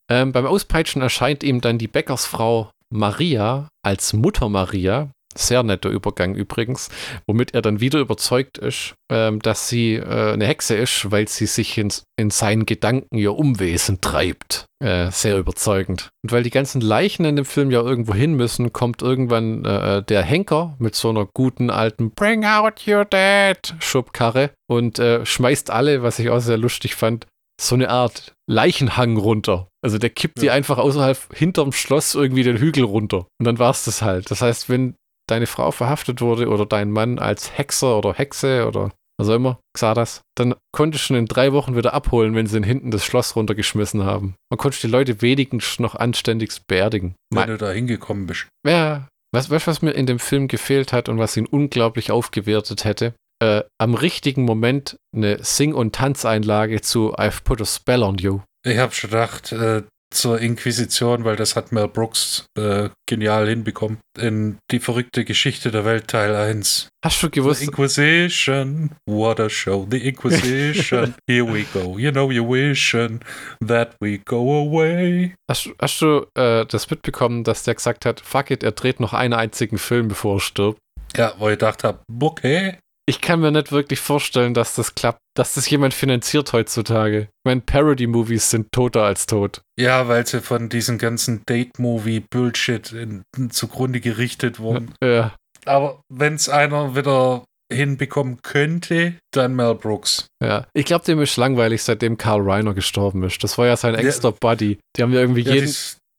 Ähm, beim Auspeitschen erscheint ihm dann die Bäckersfrau Maria als Mutter Maria. Sehr netter Übergang übrigens, womit er dann wieder überzeugt ist, ähm, dass sie äh, eine Hexe ist, weil sie sich in, in seinen Gedanken ihr Umwesen treibt. Äh, sehr überzeugend. Und weil die ganzen Leichen in dem Film ja irgendwo hin müssen, kommt irgendwann äh, der Henker mit so einer guten alten Bring out your dead Schubkarre und äh, schmeißt alle, was ich auch sehr lustig fand, so eine Art Leichenhang runter. Also der kippt die Ja. einfach außerhalb hinterm Schloss irgendwie den Hügel runter. Und dann war es das halt. Das heißt, wenn deine Frau verhaftet wurde oder dein Mann als Hexer oder Hexe oder was auch immer, Xardas, dann konntest du ihn in drei Wochen wieder abholen, wenn sie ihn hinten das Schloss runtergeschmissen haben. Man konnte die Leute wenigstens noch anständigst beerdigen. wenn du da hingekommen bist. Ja, was, weißt du, was mir in dem Film gefehlt hat und was ihn unglaublich aufgewertet hätte? Äh, am richtigen Moment eine Sing- und Tanzeinlage zu I've Put a Spell on You. Ich habe schon gedacht, äh, zur Inquisition, weil das hat Mel Brooks äh, genial hinbekommen. In Die verrückte Geschichte der Welt Teil 1. Hast du The gewusst, Inquisition, what a show. The Inquisition, (laughs) here we go. You know you're wishing that we go away. hast, du- hast du äh, das mitbekommen, dass der gesagt hat, fuck it, er dreht noch einen einzigen Film, bevor er stirbt? Ja, wo ich gedacht habe, okay. Ich kann mir nicht wirklich vorstellen, dass das klappt, dass das jemand finanziert heutzutage. Ich meine, Parody-Movies sind toter als tot. Ja, weil sie von diesen ganzen Date-Movie-Bullshit zugrunde gerichtet wurden. Ja, Aber wenn es einer wieder hinbekommen könnte, dann Mel Brooks. ja. Ich glaube, dem ist langweilig, seitdem Carl Reiner gestorben ist. Das war ja sein extra Buddy. Die haben ja irgendwie Ja, jeden,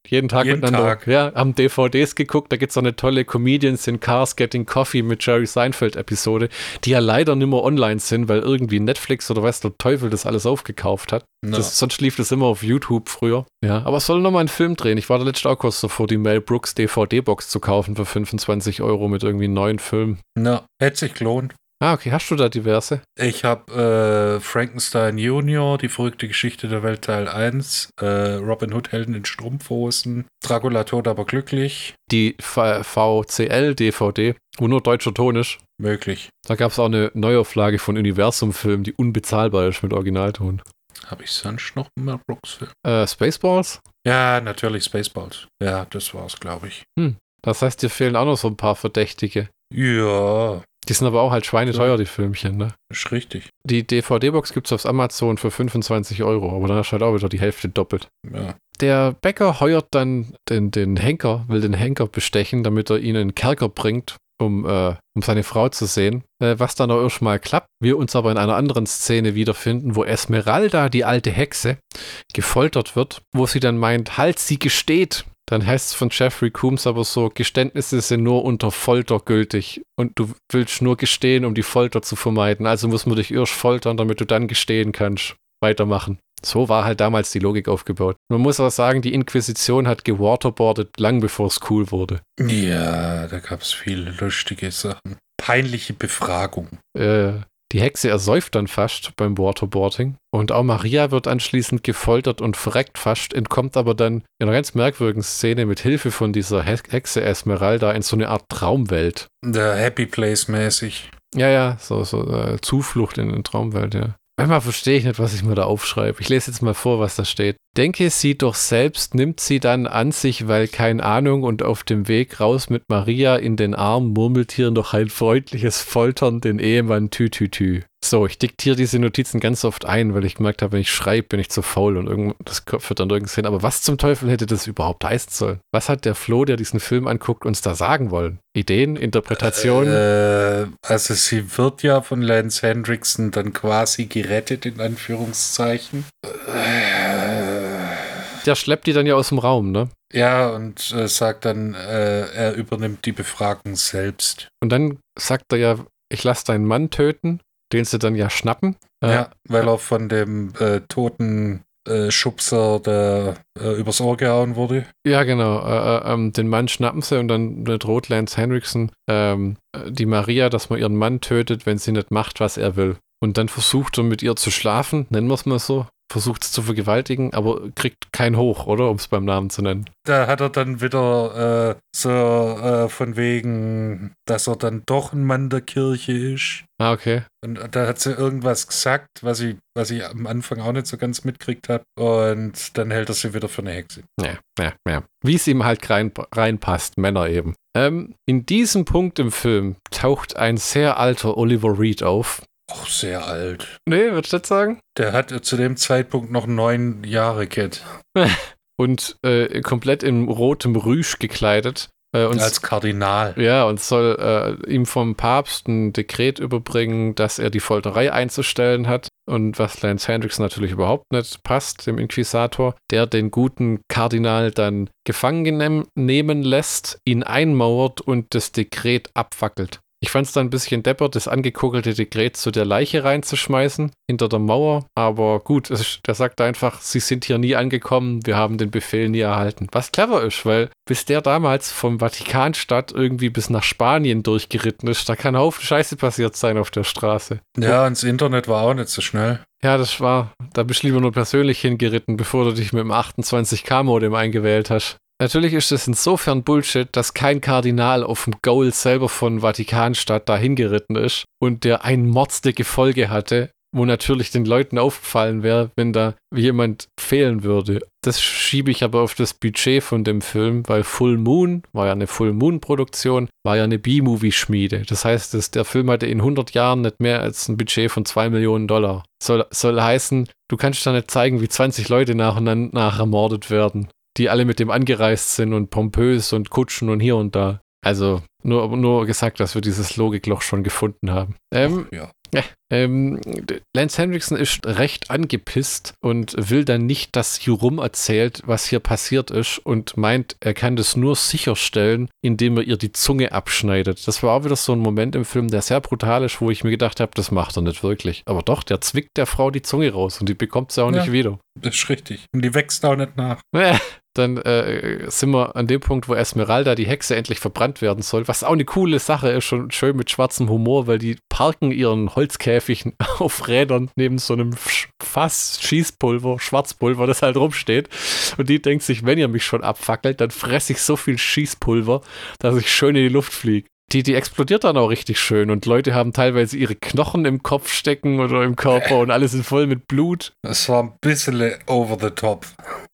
jeden Tag jeden miteinander. Tag. Ja, haben DVDs geguckt. Da gibt es auch eine tolle Comedians in Cars Getting Coffee mit Jerry Seinfeld-Episode, die ja leider nicht mehr online sind, weil irgendwie Netflix oder weiß der Teufel das alles aufgekauft hat. Das, sonst lief das immer auf YouTube früher. Ja, aber es soll nochmal einen Film drehen. Ich war der letzte auch kurz davor, die Mel Brooks DVD-Box zu kaufen für 25 Euro mit irgendwie neuen Filmen. na, hätte sich gelohnt. Ah, okay. Hast du da diverse? Ich habe äh, Frankenstein Junior, die verrückte Geschichte der Welt Teil 1, äh, Robin Hood Helden in Strumpfhosen, Dracula tot aber glücklich, Die VCL-DVD, wo nur deutscher Ton ist. möglich. Da gab es auch eine Neuauflage von Universum-Filmen, die unbezahlbar ist mit Originalton. Habe ich sonst noch einen Mel Brooks Film? Äh, Spaceballs? Ja, natürlich Spaceballs. Ja, das war's, glaube ich. Das heißt, dir fehlen auch noch so ein paar Verdächtige. Ja, Die sind aber auch halt schweineteuer, die Filmchen, ne? ist richtig. Die DVD-Box gibt es auf Amazon für 25 Euro, aber dann hast du halt auch wieder die Hälfte doppelt. Ja. Der Bäcker heuert dann den, den Henker, will den Henker bestechen, damit er ihn in den Kerker bringt, um, äh, um seine Frau zu sehen. Äh, was dann auch erstmal klappt. Wir uns aber in einer anderen Szene wiederfinden, wo Esmeralda, die alte Hexe, gefoltert wird, wo sie dann meint, halt, sie gesteht. Dann heißt es von Jeffrey Coombs aber so, Geständnisse sind nur unter Folter gültig und du willst nur gestehen, um die Folter zu vermeiden. Also muss man dich erst foltern, damit du dann gestehen kannst. Weitermachen. So war halt damals die Logik aufgebaut. Man muss aber sagen, die Inquisition hat gewaterboardet, lang bevor es cool wurde. Ja, da gab es viele lustige Sachen. Peinliche Befragung. Äh, die Hexe ersäuft dann fast beim Waterboarding und auch Maria wird anschließend gefoltert und verreckt fast, entkommt aber dann in einer ganz merkwürdigen Szene mit Hilfe von dieser He Hexe Esmeralda in so eine Art Traumwelt. Der Happy Place mäßig. Ja, ja, so, so äh, Zuflucht in eine Traumwelt, ja. Manchmal verstehe ich nicht, was ich mir da aufschreibe. Ich lese jetzt mal vor, was da steht. Denke sie doch selbst, nimmt sie dann an sich, weil keine Ahnung und auf dem Weg raus mit Maria in den Arm murmeltier noch ein freundliches Foltern den Ehemann Tütütü. So, ich diktiere diese Notizen ganz oft ein, weil ich gemerkt habe, wenn ich schreibe, bin ich zu faul und das führt dann nirgends hin. Aber was zum Teufel hätte das überhaupt heißen sollen? Was hat der Flo, der diesen Film anguckt, uns da sagen wollen? Ideen, Interpretationen? Äh, also sie wird ja von Lance Hendrickson dann quasi gerettet, in Anführungszeichen. Äh, Der schleppt die dann ja aus dem Raum, ne? ja, und äh, sagt dann, äh, er übernimmt die Befragung selbst. Und dann sagt er ja, ich lasse deinen Mann töten, den sie dann ja schnappen. Äh, Ja, weil er von dem äh, toten äh, Schubser der äh, übers Ohr gehauen wurde. ja genau. Äh, äh, ähm, den Mann schnappen sie und dann droht Lance Henriksen ähm, äh, die Maria, dass man ihren Mann tötet, wenn sie nicht macht, was er will. Und dann versucht er mit ihr zu schlafen, nennen wir es mal so. Versucht es zu vergewaltigen, aber kriegt kein Hoch, oder? Um es beim Namen zu nennen. Da hat er dann wieder äh, so äh, von wegen, dass er dann doch ein Mann der Kirche ist. Ah, okay. Und da hat sie irgendwas gesagt, was ich, was ich am Anfang auch nicht so ganz mitkriegt habe. Und dann hält er sie wieder für eine Hexe. Ja, ja, ja. Wie es ihm halt rein, reinpasst, Männer eben. Ähm, in diesem Punkt im Film taucht ein sehr alter Oliver Reed auf. Auch sehr alt. Nee, würdest du das sagen? Der hat zu dem Zeitpunkt noch neun Jahre, Kid. (laughs) und äh, komplett in rotem Rüsch gekleidet. Äh, und Als Kardinal. ja, und soll äh, ihm vom Papst ein Dekret überbringen, dass er die Folterei einzustellen hat. Und was Lance Hendrickson natürlich überhaupt nicht passt, dem Inquisitor, der den guten Kardinal dann gefangen nehmen lässt, ihn einmauert und das Dekret abfackelt. Ich fand es dann ein bisschen deppert, das angekugelte Dekret zu der Leiche reinzuschmeißen, hinter der Mauer. Aber gut, es der sagt einfach, sie sind hier nie angekommen, wir haben den Befehl nie erhalten. Was clever ist, weil bis der damals vom Vatikanstadt irgendwie bis nach Spanien durchgeritten ist, da kann ein Haufen Scheiße passiert sein auf der Straße. Ja, das Internet war auch nicht so schnell. Ja, das war, da bist du lieber nur persönlich hingeritten, bevor du dich mit dem 28K-Modem eingewählt hast. Natürlich ist es insofern Bullshit, dass kein Kardinal auf dem Goal selber von Vatikanstadt dahin geritten ist und der ein mordsdicke Folge hatte, wo natürlich den Leuten aufgefallen wäre, wenn da jemand fehlen würde. Das schiebe ich aber auf das Budget von dem Film, weil Full Moon war ja eine Full Moon Produktion, war ja eine B-Movie-Schmiede. Das heißt, dass der Film hatte in 100 Jahren nicht mehr als ein Budget von 2 Millionen Dollar. Soll, soll heißen, du kannst da nicht zeigen, wie 20 Leute nach und nach ermordet werden, die alle mit dem angereist sind und pompös und kutschen und hier und da. Also nur, nur gesagt, dass wir dieses Logikloch schon gefunden haben. Ähm, Ja. ähm, Lance Henriksen ist recht angepisst und will dann nicht, dass Hugh rum erzählt, was hier passiert ist und meint, er kann das nur sicherstellen, indem er ihr die Zunge abschneidet. Das war auch wieder so ein Moment im Film, der sehr brutal ist, wo ich mir gedacht habe, das macht er nicht wirklich. Aber doch, der zwickt der Frau die Zunge raus und die bekommt sie auch Ja. nicht wieder. Das ist richtig. Und die wächst auch nicht nach. (laughs) Dann äh, sind wir an dem Punkt, wo Esmeralda, die Hexe, endlich verbrannt werden soll, was auch eine coole Sache ist und schön mit schwarzem Humor, weil die parken ihren Holzkäfig (laughs) auf Rädern neben so einem Fass Schießpulver, Schwarzpulver, das halt rumsteht. Und die denkt sich, wenn ihr mich schon abfackelt, dann fresse ich so viel Schießpulver, dass ich schön in die Luft fliege. Die, die explodiert dann auch richtig schön und Leute haben teilweise ihre Knochen im Kopf stecken oder im Körper und alles ist voll mit Blut. Das war ein bisschen over the top.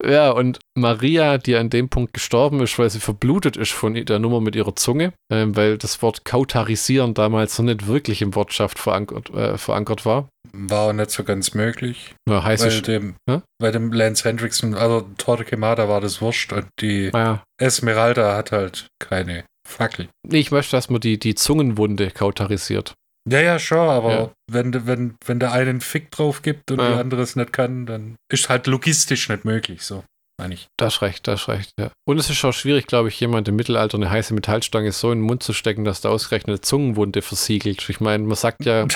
Ja, und Maria, die an dem Punkt gestorben ist, weil sie verblutet ist von der Nummer mit ihrer Zunge, ähm, weil das Wort kautarisieren damals noch nicht wirklich im Wortschaft verankert, äh, verankert war. War auch nicht so ganz möglich. Ja, heißt Weil es. dem, Hä? bei dem Lance Hendrickson, also Torquemada war das wurscht und die Ja. Esmeralda hat halt keine Fackel. Nee, ich möchte, dass man die, die Zungenwunde kautarisiert. Ja, ja, schon, aber Ja. wenn, wenn, wenn der eine einen Fick drauf gibt und Ja. die andere es nicht kann, dann ist halt logistisch nicht möglich, so meine ich. Das ist recht, das ist recht, ja. Und es ist auch schwierig, glaube ich, jemand im Mittelalter eine heiße Metallstange so in den Mund zu stecken, dass der ausgerechnet Zungenwunde versiegelt. Ich meine, man sagt ja,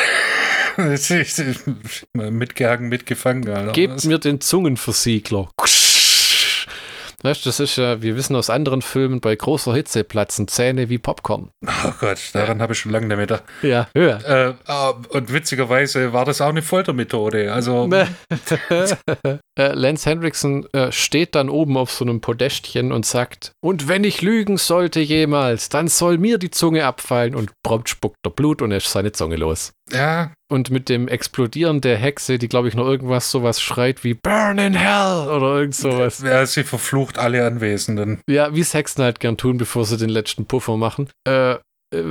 (laughs) mitgehangen, mitgefangen, Alter. Gebt mir den Zungenversiegler. (laughs) Weißt, das ist ja, wir wissen aus anderen Filmen, bei großer Hitze platzen Zähne wie Popcorn. Oh Gott, daran habe ich schon lange nicht mehr gedacht. Ja, ja. Äh, ah, und witzigerweise war das auch eine Foltermethode. Also, (laughs) äh, Lance Henriksen äh, steht dann oben auf so einem Podestchen und sagt: Und wenn ich lügen sollte jemals, dann soll mir die Zunge abfallen. Und prompt spuckt er Blut und er ist seine Zunge los. ja, Und mit dem Explodieren der Hexe, die glaube ich noch irgendwas sowas schreit wie Burn in Hell oder irgend sowas. ja, sie verflucht alle Anwesenden. Ja, wie es Hexen halt gern tun, bevor sie den letzten Puffer machen. Äh, äh,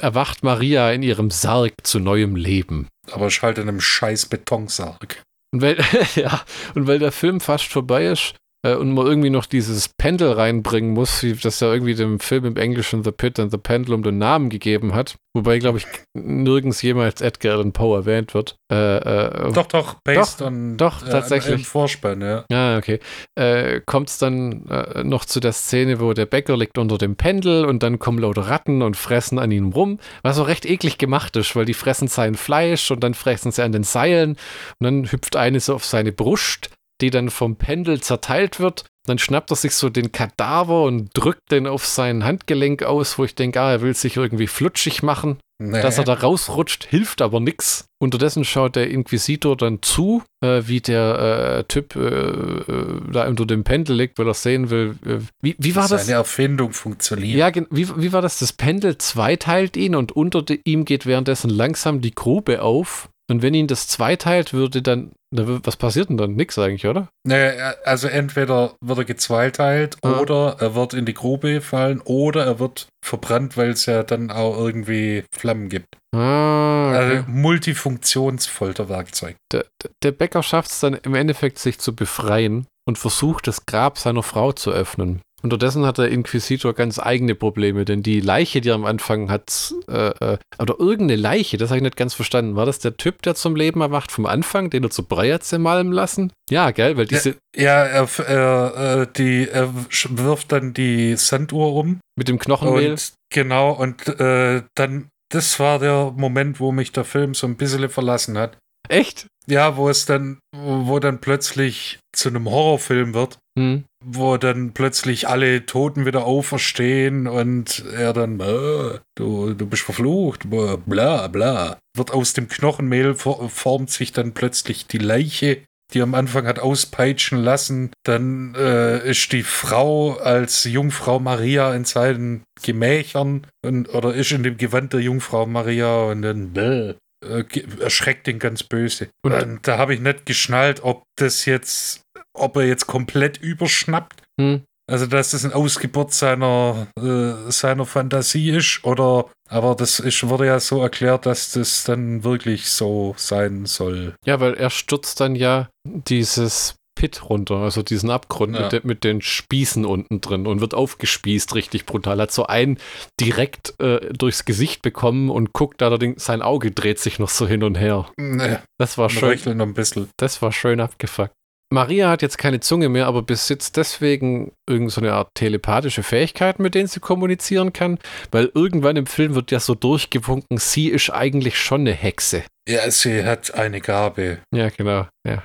erwacht Maria in ihrem Sarg zu neuem Leben. Aber halt in einem scheiß Betonsarg. Und weil, (laughs) ja, und weil der Film fast vorbei ist äh, und man irgendwie noch dieses Pendel reinbringen muss, wie das ja irgendwie dem Film im Englischen The Pit and the Pendulum den Namen gegeben hat, wobei, glaube ich, nirgends jemals Edgar Allan Poe erwähnt wird. Äh, äh, Doch, doch, based on doch, äh, tatsächlich. im Vorspann, ja. Ah, okay. Äh, Kommt es dann äh, noch zu der Szene, wo der Bäcker liegt unter dem Pendel und dann kommen lauter Ratten und fressen an ihm rum, was auch recht eklig gemacht ist, weil die fressen sein Fleisch und dann fressen sie an den Seilen und dann hüpft eine so auf seine Brust, die dann vom Pendel zerteilt wird. Dann schnappt er sich so den Kadaver und drückt den auf sein Handgelenk aus, wo ich denke, ah, er will sich irgendwie flutschig machen. Nee. Dass er da rausrutscht, hilft aber nix. Unterdessen schaut der Inquisitor dann zu, äh, wie der äh, Typ äh, äh, da unter dem Pendel liegt, weil er sehen will. Äh, wie, wie war das? Seine Erfindung funktioniert. Ja, wie, wie war das? Das Pendel zweiteilt ihn und unter ihm geht währenddessen langsam die Grube auf. Und wenn ihn das zweiteilt, würde dann. Was passiert denn dann? Nix eigentlich, oder? Nee, also entweder wird er gezweiteilt Ah. oder er wird in die Grube fallen oder er wird verbrannt, weil es ja dann auch irgendwie Flammen gibt. Ah, okay. Also Multifunktionsfolterwerkzeug. der, der Bäcker schafft es dann im Endeffekt, sich zu befreien und versucht, das Grab seiner Frau zu öffnen. Unterdessen hat der Inquisitor ganz eigene Probleme, denn die Leiche, die er am Anfang hat, äh, äh, oder irgendeine Leiche, das habe ich nicht ganz verstanden. War das der Typ, der zum Leben erwacht vom Anfang, den er zu Brei hat zermalmen lassen? Ja, gell, weil diese. Ja, er, er, äh, die, er wirft dann die Sanduhr um. Mit dem Knochenmehl. Und, genau, und äh, dann, das war der Moment, wo mich der Film so ein bisschen verlassen hat. Echt? Ja, wo es dann, wo dann plötzlich zu einem Horrorfilm wird, Hm. Wo dann plötzlich alle Toten wieder auferstehen und er dann, äh, du, du bist verflucht, bla bla. Wird aus dem Knochenmehl for- formt sich dann plötzlich die Leiche, die am Anfang hat auspeitschen lassen. Dann äh, ist die Frau als Jungfrau Maria in seinen Gemächern und, oder ist in dem Gewand der Jungfrau Maria und dann bäh, äh, erschreckt ihn ganz böse. Und- Und da habe ich nicht geschnallt, ob das jetzt, ob er jetzt komplett überschnappt. Hm. Also, dass das ein Ausgeburt seiner, äh, seiner Fantasie ist, oder, aber das ist, wurde ja so erklärt, dass das dann wirklich so sein soll. Ja, weil er stürzt dann ja dieses Pit runter, also diesen Abgrund Ja. mit, de, mit den Spießen unten drin und wird aufgespießt, richtig brutal. Hat so einen direkt äh, durchs Gesicht bekommen und guckt allerdings, sein Auge dreht sich noch so hin und her. Ne, Das war schön, ein bisschen. das war schön abgefuckt. Maria hat jetzt keine Zunge mehr, aber besitzt deswegen irgend so eine Art telepathische Fähigkeit, mit denen sie kommunizieren kann, weil irgendwann im Film wird ja so durchgewunken, sie ist eigentlich schon eine Hexe. Ja, sie hat eine Gabe. Ja, genau, ja.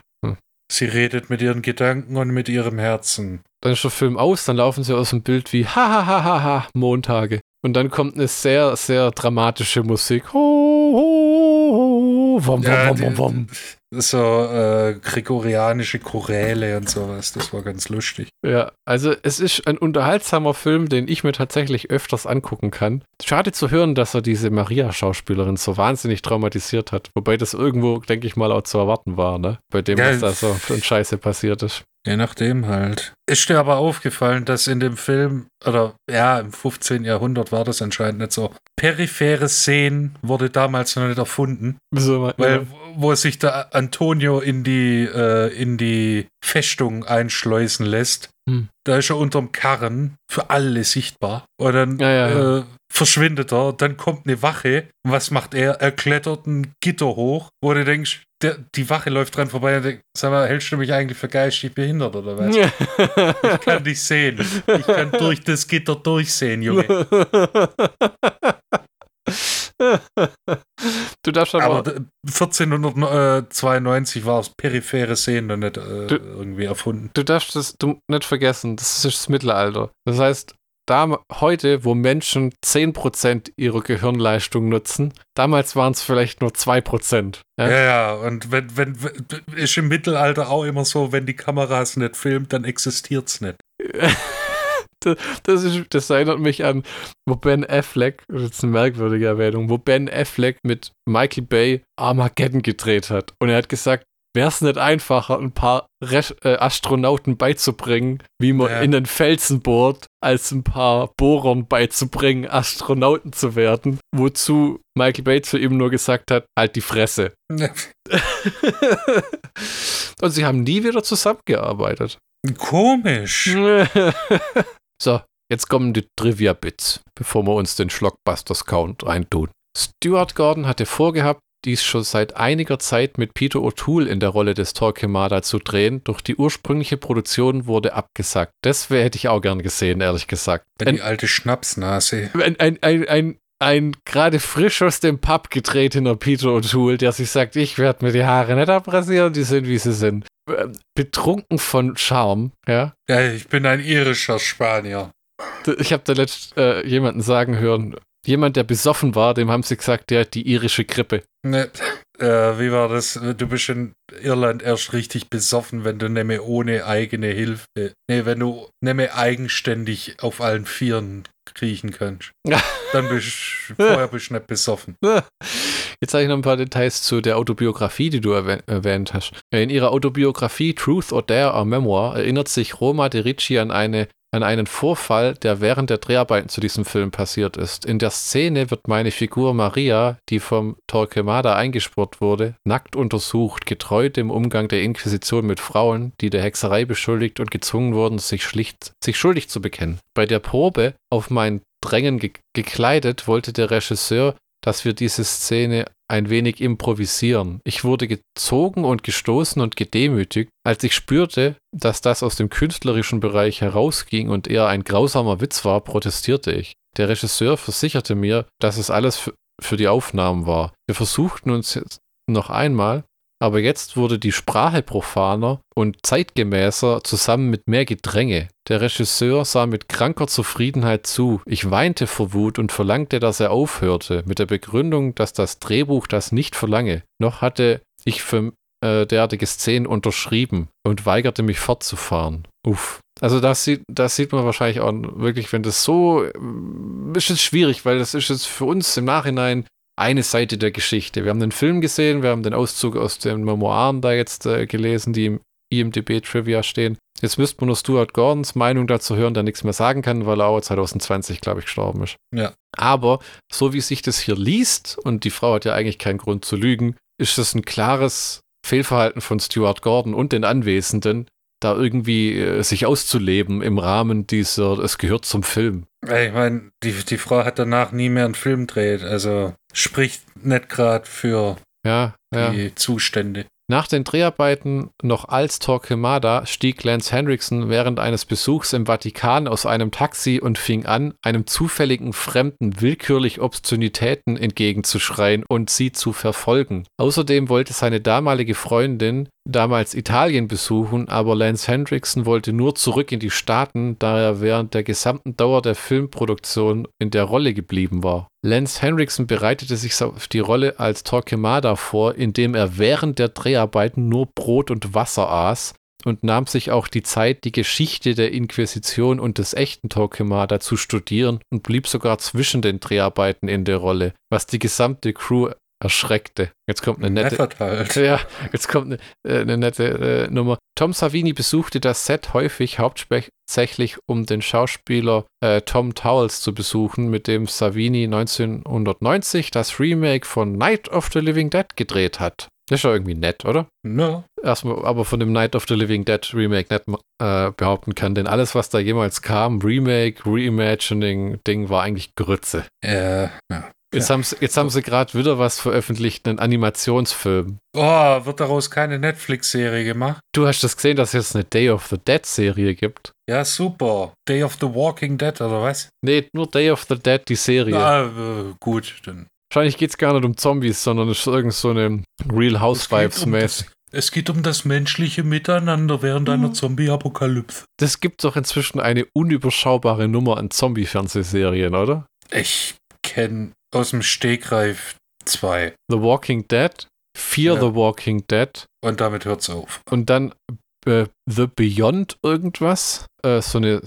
Sie redet mit ihren Gedanken und mit ihrem Herzen. Dann ist der Film aus, dann laufen sie aus dem Bild wie ha ha ha ha ha Montage. Und dann kommt eine sehr, sehr dramatische Musik. Ho, ho, ho, wom, Ja, wom, die- wom, wom. So äh, gregorianische Choräle und sowas. Das war ganz lustig. Ja, also es ist ein unterhaltsamer Film, den ich mir tatsächlich öfters angucken kann. Schade zu hören, dass er diese Maria-Schauspielerin so wahnsinnig traumatisiert hat. Wobei das irgendwo, denke ich mal, auch zu erwarten war, ne? Bei dem, Ja, was da so für ein Scheiße passiert ist. Je nachdem halt. Ist dir aber aufgefallen, dass in dem Film, oder ja, im 15. Jahrhundert war das anscheinend nicht so. Periphere Szenen wurde damals noch nicht erfunden, So, weil wo sich der Antonio in die, äh, in die Festung einschleusen lässt, Hm. da ist er unterm Karren für alle sichtbar. Und dann ja, ja. Äh, verschwindet er, dann kommt eine Wache. Und was macht er? Er klettert ein Gitter hoch, wo du denkst, der, die Wache läuft dran vorbei und denkt, sag mal, hältst du mich eigentlich für geistig behindert oder was? (laughs) Ich kann dich sehen. Ich kann durch das Gitter durchsehen, Junge. (laughs) du darfst aber, Aber d- 1492 war es periphere Sehen noch nicht äh, Du- irgendwie erfunden. du darfst das du nicht vergessen, das ist das Mittelalter. Das heißt, da, heute, wo Menschen 10% ihrer Gehirnleistung nutzen, damals waren es vielleicht nur 2%. Ja? Ja, ja, und wenn, wenn, ist im Mittelalter auch immer so, wenn die Kameras nicht filmt, dann existiert's nicht. (laughs) das, ist, das erinnert mich an, wo Ben Affleck, das ist eine merkwürdige Erwähnung, wo Ben Affleck mit Michael Bay Armageddon gedreht hat. Und er hat gesagt, wäre es nicht einfacher, ein paar Resch äh, Astronauten beizubringen, wie man Ja. in den Felsen bohrt, als ein paar Bohrern beizubringen, Astronauten zu werden. Wozu Michael Bay zu ihm nur gesagt hat, halt die Fresse. (laughs) Und sie haben nie wieder zusammengearbeitet. Komisch. (laughs) so, jetzt kommen die Trivia-Bits, bevor wir uns den Schlockbusters-Count reintun. Stuart Gordon hatte vorgehabt, dies schon seit einiger Zeit mit Peter O'Toole in der Rolle des Torquemada zu drehen, doch die ursprüngliche Produktion wurde abgesagt. Das hätte ich auch gern gesehen, ehrlich gesagt. Ein, Die alte Schnapsnase. ein, ein, ein, ein, ein gerade frisch aus dem Pub getretener Peter O'Toole, der sich sagt, ich werde mir die Haare nicht abrasieren, die sind, wie sie sind. Ähm, Betrunken von Charme, ja. Ja, ich bin ein irischer Spanier. Ich habe da letzt äh, jemanden sagen hören, jemand, der besoffen war, dem haben sie gesagt, der hat die irische Grippe. Ne, äh, wie war das? Du bist in Irland erst richtig besoffen, wenn du nämlich ohne eigene Hilfe, nee, wenn du nämlich eigenständig auf allen Vieren kriechen kannst. (laughs) Dann bist du, vorher bist du nicht besoffen. Jetzt sage ich noch ein paar Details zu der Autobiografie, die du erwäh- erwähnt hast. In ihrer Autobiografie Truth or Dare, a Memoir, erinnert sich Roma de Ricci an eine an einen Vorfall, der während der Dreharbeiten zu diesem Film passiert ist. In der Szene wird meine Figur Maria, die vom Torquemada eingespurt wurde, nackt untersucht, getreu dem Umgang der Inquisition mit Frauen, die der Hexerei beschuldigt und gezwungen wurden, sich, schlicht, sich schuldig zu bekennen. Bei der Probe auf mein Drängen ge gekleidet wollte der Regisseur, dass wir diese Szene ein wenig improvisieren. Ich wurde gezogen und gestoßen und gedemütigt. Als ich spürte, dass das aus dem künstlerischen Bereich herausging und eher ein grausamer Witz war, protestierte ich. Der Regisseur versicherte mir, dass es alles für die Aufnahmen war. Wir versuchten uns jetzt noch einmal, aber jetzt wurde die Sprache profaner und zeitgemäßer zusammen mit mehr Gedränge. Der Regisseur sah mit kranker Zufriedenheit zu. Ich weinte vor Wut und verlangte, dass er aufhörte, mit der Begründung, dass das Drehbuch das nicht verlange. Noch hatte ich für äh, derartige Szenen unterschrieben und weigerte mich fortzufahren. Uff. Also das sieht, das sieht man wahrscheinlich auch wirklich, wenn das so äh, ist es schwierig, weil das ist jetzt für uns im Nachhinein eine Seite der Geschichte. Wir haben den Film gesehen, wir haben den Auszug aus den Memoiren da jetzt äh, gelesen, die im IMDB-Trivia stehen. Jetzt müsste man nur Stuart Gordons Meinung dazu hören, der nichts mehr sagen kann, weil er auch 2020, glaube ich, gestorben ist. Ja. Aber so wie sich das hier liest, und die Frau hat ja eigentlich keinen Grund zu lügen, ist das ein klares Fehlverhalten von Stuart Gordon und den Anwesenden, da irgendwie äh, sich auszuleben im Rahmen dieser, es gehört zum Film. Ich meine, die, die Frau hat danach nie mehr einen Film dreht, also spricht nicht gerade für ja, die ja. Zustände. Nach den Dreharbeiten noch als Torquemada stieg Lance Henriksen während eines Besuchs im Vatikan aus einem Taxi und fing an, einem zufälligen Fremden willkürlich Obszönitäten entgegenzuschreien und sie zu verfolgen. Außerdem wollte seine damalige Freundin damals Italien besuchen, aber Lance Hendrickson wollte nur zurück in die Staaten, da er während der gesamten Dauer der Filmproduktion in der Rolle geblieben war. Lance Henriksen bereitete sich auf die Rolle als Torquemada vor, indem er während der Dreharbeiten nur Brot und Wasser aß und nahm sich auch die Zeit, die Geschichte der Inquisition und des echten Torquemada zu studieren und blieb sogar zwischen den Dreharbeiten in der Rolle, was die gesamte Crew erschreckte. Jetzt kommt eine nette. Halt. (laughs) Ja, jetzt kommt eine, äh, eine nette äh, Nummer. Tom Savini besuchte das Set häufig hauptsächlich, um den Schauspieler äh, Tom Towles zu besuchen, mit dem Savini 1990 das Remake von Night of the Living Dead gedreht hat. Das ist ja irgendwie nett, oder? No. Erstmal aber von dem Night of the Living Dead Remake nicht äh, behaupten kann, denn alles, was da jemals kam, Remake, Reimagining, Ding, war eigentlich Grütze. Äh, ja. Jetzt haben sie, jetzt haben sie gerade wieder was veröffentlicht, einen Animationsfilm. Oh, wird daraus keine Netflix-Serie gemacht? Du hast das gesehen, dass es jetzt eine Day of the Dead-Serie gibt? Ja, super. Day of the Walking Dead, oder was? Nee, nur Day of the Dead, die Serie. Ah, äh, gut, dann. Wahrscheinlich geht es gar nicht um Zombies, sondern es ist irgend so eine Real Housewives-mäßig. Es geht um das menschliche Miteinander während Mhm. einer Zombie-Apokalypse. Das gibt doch inzwischen eine unüberschaubare Nummer an Zombie-Fernsehserien, oder? Ich kenne aus dem Stegreif zwei. The Walking Dead, Fear Ja. the Walking Dead Und damit hört's auf. und dann The Beyond irgendwas, äh, so eine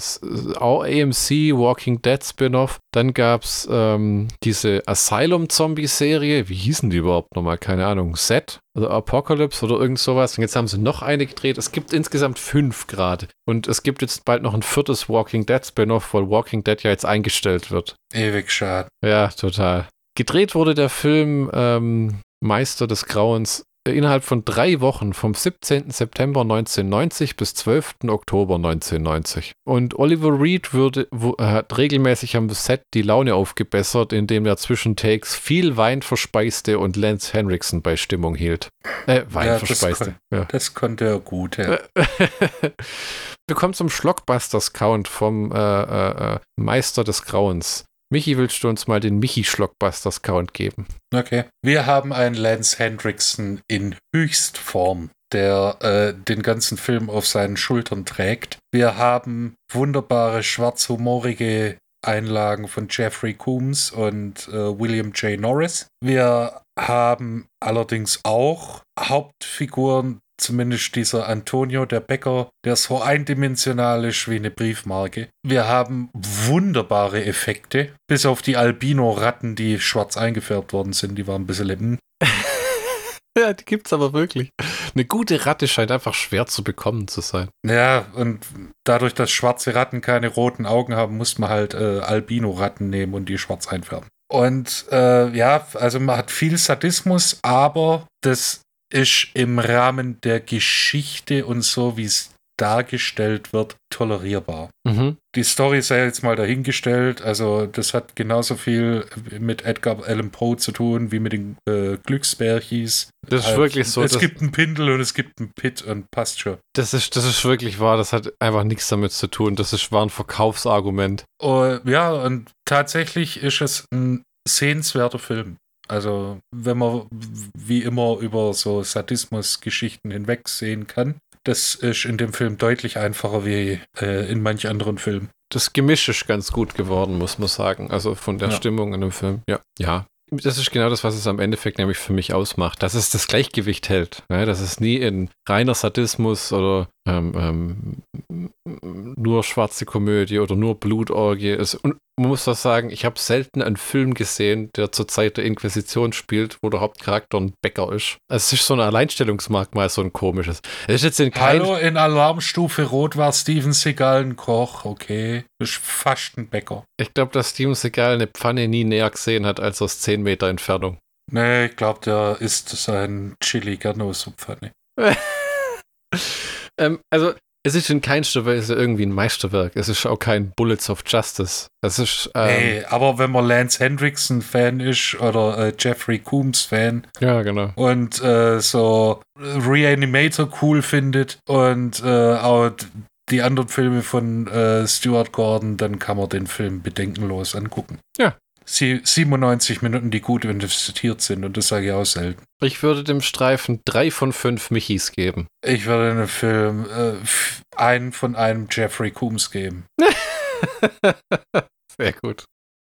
AMC Walking Dead Spin-off. Dann gab es ähm, diese Asylum-Zombie-Serie, wie hießen die überhaupt nochmal? Keine Ahnung, Set oder Apocalypse oder irgend sowas. Und jetzt haben sie noch eine gedreht. Es gibt insgesamt fünf gerade. Und es gibt jetzt bald noch ein viertes Walking Dead Spin-off, weil Walking Dead ja jetzt eingestellt wird. Ewig schade. Ja, total. Gedreht wurde der Film ähm, Meister des Grauens äh, innerhalb von drei Wochen, vom 17. September 1990 bis 12. Oktober 1990. Und Oliver Reed würde, wo, äh, hat regelmäßig am Set die Laune aufgebessert, indem er zwischen Takes viel Wein verspeiste und Lance Henriksen bei Stimmung hielt. Äh, Wein Ja, das verspeiste. Ja. Das konnte er gut, ja. (laughs) Wir kommen zum Schlockbusters-Count vom äh, äh, äh, Meister des Grauens. Michi, willst du uns mal den Michi-Schlockbusters-Count geben? Okay. Wir haben einen Lance Hendrickson in Höchstform, der äh, den ganzen Film auf seinen Schultern trägt. Wir haben wunderbare schwarzhumorige Einlagen von Jeffrey Coombs und äh, William J. Norris. Wir haben allerdings auch Hauptfiguren, zumindest dieser Antonio, der Bäcker, der so eindimensional ist wie eine Briefmarke. Wir haben wunderbare Effekte, bis auf die Albino-Ratten, die schwarz eingefärbt worden sind, die waren ein bisschen hm. (laughs) Ja, die gibt's aber wirklich. Eine gute Ratte scheint einfach schwer zu bekommen zu sein. Ja, und dadurch, dass schwarze Ratten keine roten Augen haben, muss man halt äh, Albino-Ratten nehmen und die schwarz einfärben. Und äh, ja, also man hat viel Sadismus, aber das ist im Rahmen der Geschichte und so, wie es dargestellt wird, tolerierbar. Mhm. Die Story sei jetzt mal dahingestellt. Also, das hat genauso viel mit Edgar Allan Poe zu tun wie mit den äh, Glücksbärchis. Das ist Halt, wirklich so. Es gibt einen Pindel und es gibt einen Pit und passt schon. das, ist, das ist wirklich wahr. Das hat einfach nichts damit zu tun. Das ist, war ein Verkaufsargument. Oh, ja, und tatsächlich ist es ein sehenswerter Film. Also, wenn man wie immer über so Sadismus-Geschichten hinwegsehen kann, das ist in dem Film deutlich einfacher wie äh, in manch anderen Filmen. Das Gemisch ist ganz gut geworden, muss man sagen. Also von der Ja. Stimmung in dem Film. Ja. Ja. Das ist genau das, was es am Endeffekt nämlich für mich ausmacht, dass es das Gleichgewicht hält. Ne? Dass es nie in reiner Sadismus oder ähm, ähm, nur schwarze Komödie oder nur Blutorgie ist. Und man muss doch sagen, ich habe selten einen Film gesehen, der zur Zeit der Inquisition spielt, wo der Hauptcharakter ein Bäcker ist. Es ist so ein Alleinstellungsmerkmal, so ein komisches. Es ist jetzt in kein Hallo, in Alarmstufe Rot war Steven Seagal ein Koch, okay. Das ist fast ein Bäcker. Ich glaube, dass Steven Seagal eine Pfanne nie näher gesehen hat als aus 10 Meter Entfernung. Nee, ich glaube, der isst sein Chili gerne aus der Pfanne. (laughs) Ähm, also, es ist in keinster Weise irgendwie ein Meisterwerk. Es ist auch kein Bullets of Justice. Es ist, ähm, Nee, aber wenn man Lance Hendrickson-Fan ist oder äh, Jeffrey Coombs-Fan ja, genau. und äh, so Reanimator cool findet und äh, auch die anderen Filme von äh, Stuart Gordon, dann kann man den Film bedenkenlos angucken. Ja. Sie, 97 Minuten, die gut investiert sind und das sage ich auch selten. Ich würde dem Streifen drei von fünf Michis geben. Ich würde den Film äh, einen von einem Jeffrey Coombs geben. (laughs) Sehr gut.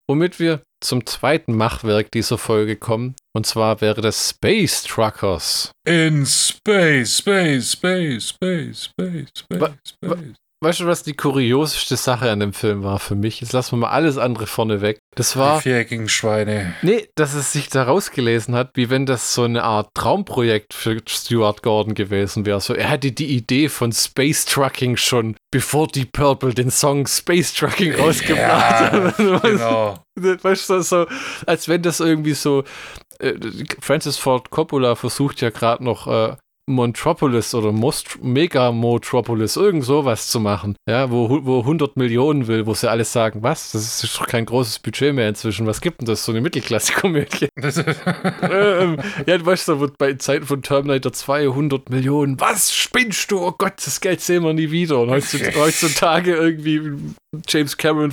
Womit wir zum zweiten Machwerk dieser Folge kommen. Und zwar wäre das Space Truckers. In Space, Space, Space, Space, Space, Space, Space. Weißt du, was die kurioseste Sache an dem Film war für mich? Jetzt lassen wir mal alles andere vorne weg. Das Die war. viereckigen Schweine. Nee, dass es sich da rausgelesen hat, wie wenn das so eine Art Traumprojekt für Stuart Gordon gewesen wäre. So, er hatte die Idee von Space Trucking schon, bevor die Purple den Song Space Trucking rausgebracht Ja, haben. (laughs) (laughs) genau. Weißt du, so, als wenn das irgendwie so. Äh, Francis Ford Coppola versucht ja gerade noch äh, Montropolis oder Most Mega Motropolis, irgend sowas zu machen, ja, wo, wo 100 Millionen will, wo sie alles sagen, was, das ist doch kein großes Budget mehr inzwischen, was gibt denn das, so eine Mittelklasse-Komödie? (laughs) (laughs) ähm, ja, du weißt, da wird bei Zeiten von Terminator 2 100 Millionen, was, spinnst du, oh Gott, das Geld sehen wir nie wieder. Und heutzutage, (laughs) irgendwie James Cameron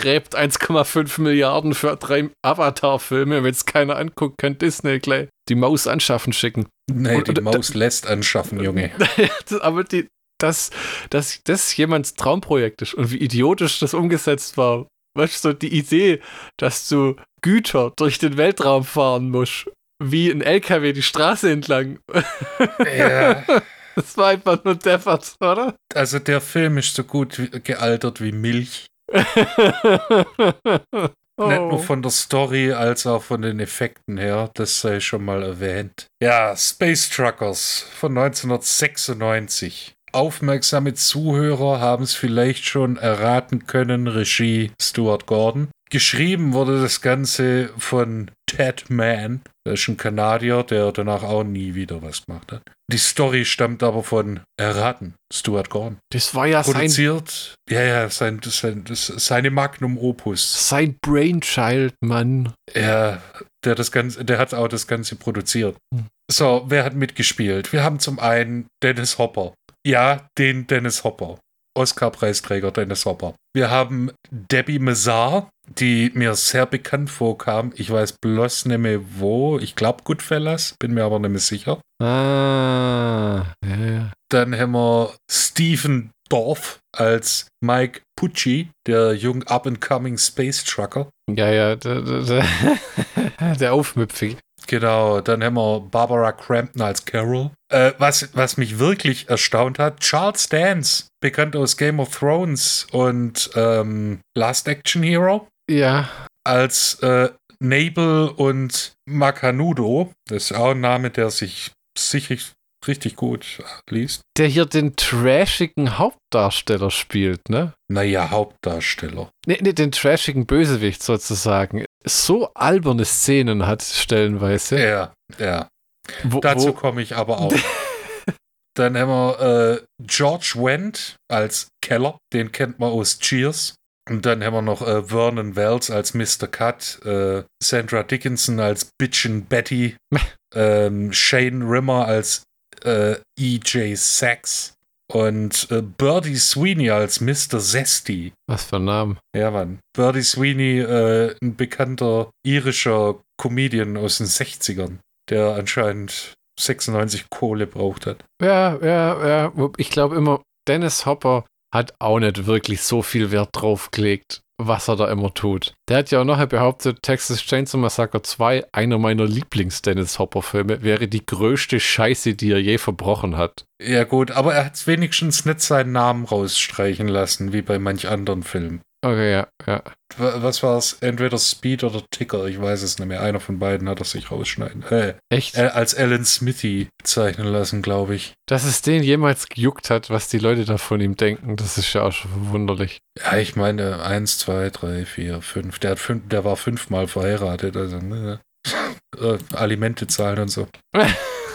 gräbt 1,5 Milliarden für drei Avatar-Filme. Wenn es keiner anguckt, kann Disney gleich die Maus anschaffen schicken. nee, Und- die und- Maus lässt anschaffen, Junge. (laughs) Aber die, dass, dass das jemands Traumprojekt ist und wie idiotisch das umgesetzt war. Weißt du, so die Idee, dass du Güter durch den Weltraum fahren musst, wie ein LKW die Straße entlang. Ja, (laughs) Das war einfach nur deppert, oder? also der Film ist so gut gealtert wie Milch. (laughs) Nicht nur oh. von der Story, als auch von den Effekten her. Das sei schon mal erwähnt. Ja, Space Truckers von 1996. Aufmerksame Zuhörer haben es vielleicht schon erraten können. Regie Stuart Gordon. Geschrieben wurde das Ganze von Ted Mann. Das ist ein Kanadier, der danach auch nie wieder was gemacht hat. Die Story stammt aber von Erraten, Stuart Gordon. Das war ja sein, Produziert, ja, ja, sein, sein, das, seine Magnum Opus. sein Brainchild, Mann. Ja, der das Ganze, der hat auch das Ganze produziert. Hm. So, wer hat mitgespielt? Wir haben zum einen Dennis Hopper. Ja, den Dennis Hopper. Oscar-Preisträger Dennis Hopper. Wir haben Debbie Mazar, die mir sehr bekannt vorkam. Ich weiß bloß nicht mehr wo. Ich glaube Goodfellas, bin mir aber nicht mehr sicher. Ah, ja, ja. Dann haben wir Stephen Dorff als Mike Pucci, der jung up-and-coming Space Trucker. Ja, ja, der, der, der, (laughs) der Aufmüpfig. Genau, dann haben wir Barbara Crampton als Carol. Äh, was, was mich wirklich erstaunt hat, Charles Dance, bekannt aus Game of Thrones und ähm, Last Action Hero, Ja, als äh, Nabel und Makanudo. Das ist auch ein Name, der sich sicherlich richtig gut liest. Der hier den trashigen Hauptdarsteller spielt, ne? Naja, Hauptdarsteller. Ne, ne, den trashigen Bösewicht sozusagen. So alberne Szenen hat stellenweise. Ja, ja. Wo, Dazu komme ich aber auch. (laughs) Dann haben wir äh, George Wendt als Keller, den kennt man aus Cheers. Und dann haben wir noch äh, Vernon Wells als Mr. Cut, äh, Sandra Dickinson als Bitchin' Betty, (laughs) ähm, Shane Rimmer als äh, E.J. Sachs und äh, Birdie Sweeney als Mr. Zesty. Was für ein Name. Ja, Mann. Birdie Sweeney, äh, ein bekannter irischer Comedian aus den 60ern, der anscheinend 96 Kohle braucht hat. Ja, ja, ja. Ich glaube immer, Dennis Hopper hat auch nicht wirklich so viel Wert drauf gelegt, was er da immer tut. Der hat ja auch nachher behauptet, Texas Chainsaw Massacre 2, einer meiner Lieblings-Dennis Hopper-Filme, wäre die größte Scheiße, die er je verbrochen hat. Ja, gut, aber er hat wenigstens nicht seinen Namen rausstreichen lassen, wie bei manch anderen Filmen. Okay, ja, ja. Was war es? Entweder Speed oder Ticker, ich weiß es nicht mehr. Einer von beiden hat er sich rausschneiden. Äh, Echt? äh, als Alan Smithy zeichnen lassen, glaube ich. Dass es den jemals gejuckt hat, was die Leute da von ihm denken, das ist ja auch schon verwunderlich. Ja, ich meine, eins, zwei, drei, vier, fünf. Der, hat fünf, der war fünfmal verheiratet, also ne, (laughs) äh, Alimente zahlen und so. (laughs)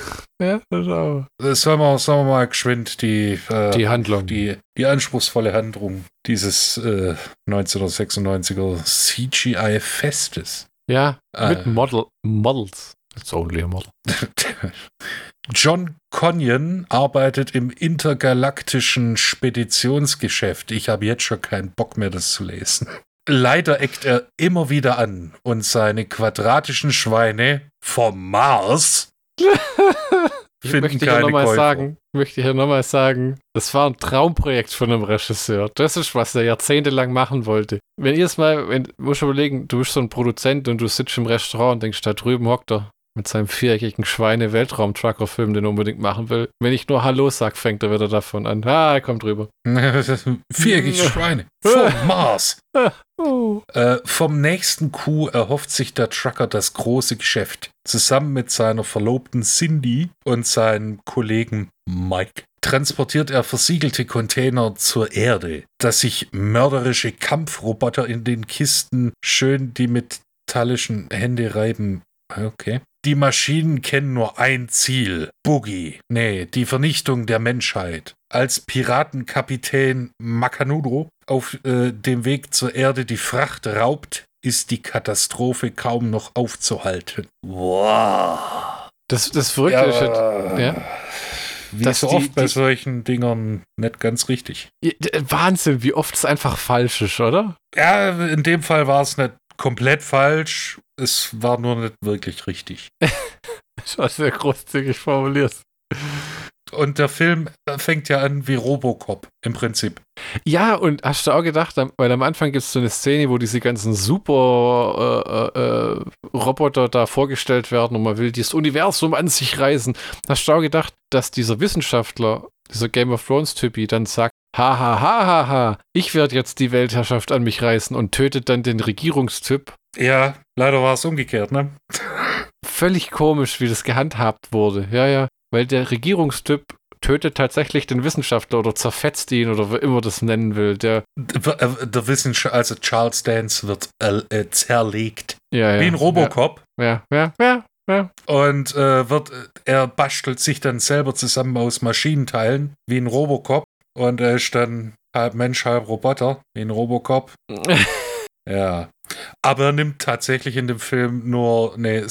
Ja, das auch. Äh, Sollen wir, sollen wir mal geschwind die, äh, Die Handlung. die, die anspruchsvolle Handlung dieses äh, 1996er CGI-Festes. ja, Äh. mit Model, Models. It's only a model. (laughs) John Conyon arbeitet im intergalaktischen Speditionsgeschäft. Ich habe jetzt schon keinen Bock mehr, das zu lesen. Leider eckt er immer wieder an und seine quadratischen Schweine vom Mars (laughs) finden möchte hier keine nochmal Käufer. sagen, möchte hier nochmal sagen, das war ein Traumprojekt von einem Regisseur. Das ist, was er jahrzehntelang machen wollte. Wenn ihr es mal, wenn, musst du überlegen, du bist so ein Produzent und du sitzt im Restaurant und denkst, da drüben hockt er mit seinem viereckigen Schweine-Weltraum-Trucker-Film, den er unbedingt machen will. Wenn ich nur Hallo sag, fängt er wieder davon an. Ah, er kommt rüber. (laughs) Viereckige Schweine vom (laughs) Mars. Oh. Äh, vom nächsten Coup erhofft sich der Trucker das große Geschäft. Zusammen mit seiner Verlobten Cindy und seinem Kollegen Mike transportiert er versiegelte Container zur Erde, dass sich mörderische Kampfroboter in den Kisten schön die metallischen Hände reiben. Okay. Die Maschinen kennen nur ein Ziel. Boogie. Nee, die Vernichtung der Menschheit. Als Piratenkapitän Makanudo auf äh, dem Weg zur Erde die Fracht raubt, ist die Katastrophe kaum noch aufzuhalten. Wow. Das, das Verrückte ist halt, ja. Wie Dass so die- oft bei die- solchen Dingern nicht ganz richtig. Ja, Wahnsinn, wie oft es einfach falsch ist, oder? Ja, in dem Fall war es nicht komplett falsch. Es war nur nicht wirklich richtig. Das war sehr großzügig formuliert. Und der Film fängt ja an wie Robocop im Prinzip. Ja, und hast du auch gedacht, weil am Anfang gibt es so eine Szene, wo diese ganzen super äh, äh, äh, Roboter da vorgestellt werden und man will dieses Universum an sich reißen. Hast du auch gedacht, dass dieser Wissenschaftler, dieser Game of Thrones-Typi, dann sagt, ha, ha, ha, ha, ha, ich werde jetzt die Weltherrschaft an mich reißen und tötet dann den Regierungstyp. Ja, leider war es umgekehrt, ne? Völlig komisch, wie das gehandhabt wurde. Ja, ja, weil der Regierungstyp tötet tatsächlich den Wissenschaftler oder zerfetzt ihn oder wie immer das nennen will. Der, Der, äh, der Wissenschaftler, also Charles Dance wird äh, äh, zerlegt. ja, ja. Wie ein Robocop. Ja, ja, ja, ja. Und äh, wird, er bastelt sich dann selber zusammen aus Maschinenteilen, wie ein Robocop. Und er ist dann halb Mensch, halb Roboter, wie ein Robocop. (laughs) Ja. Aber er nimmt tatsächlich in dem Film nur eine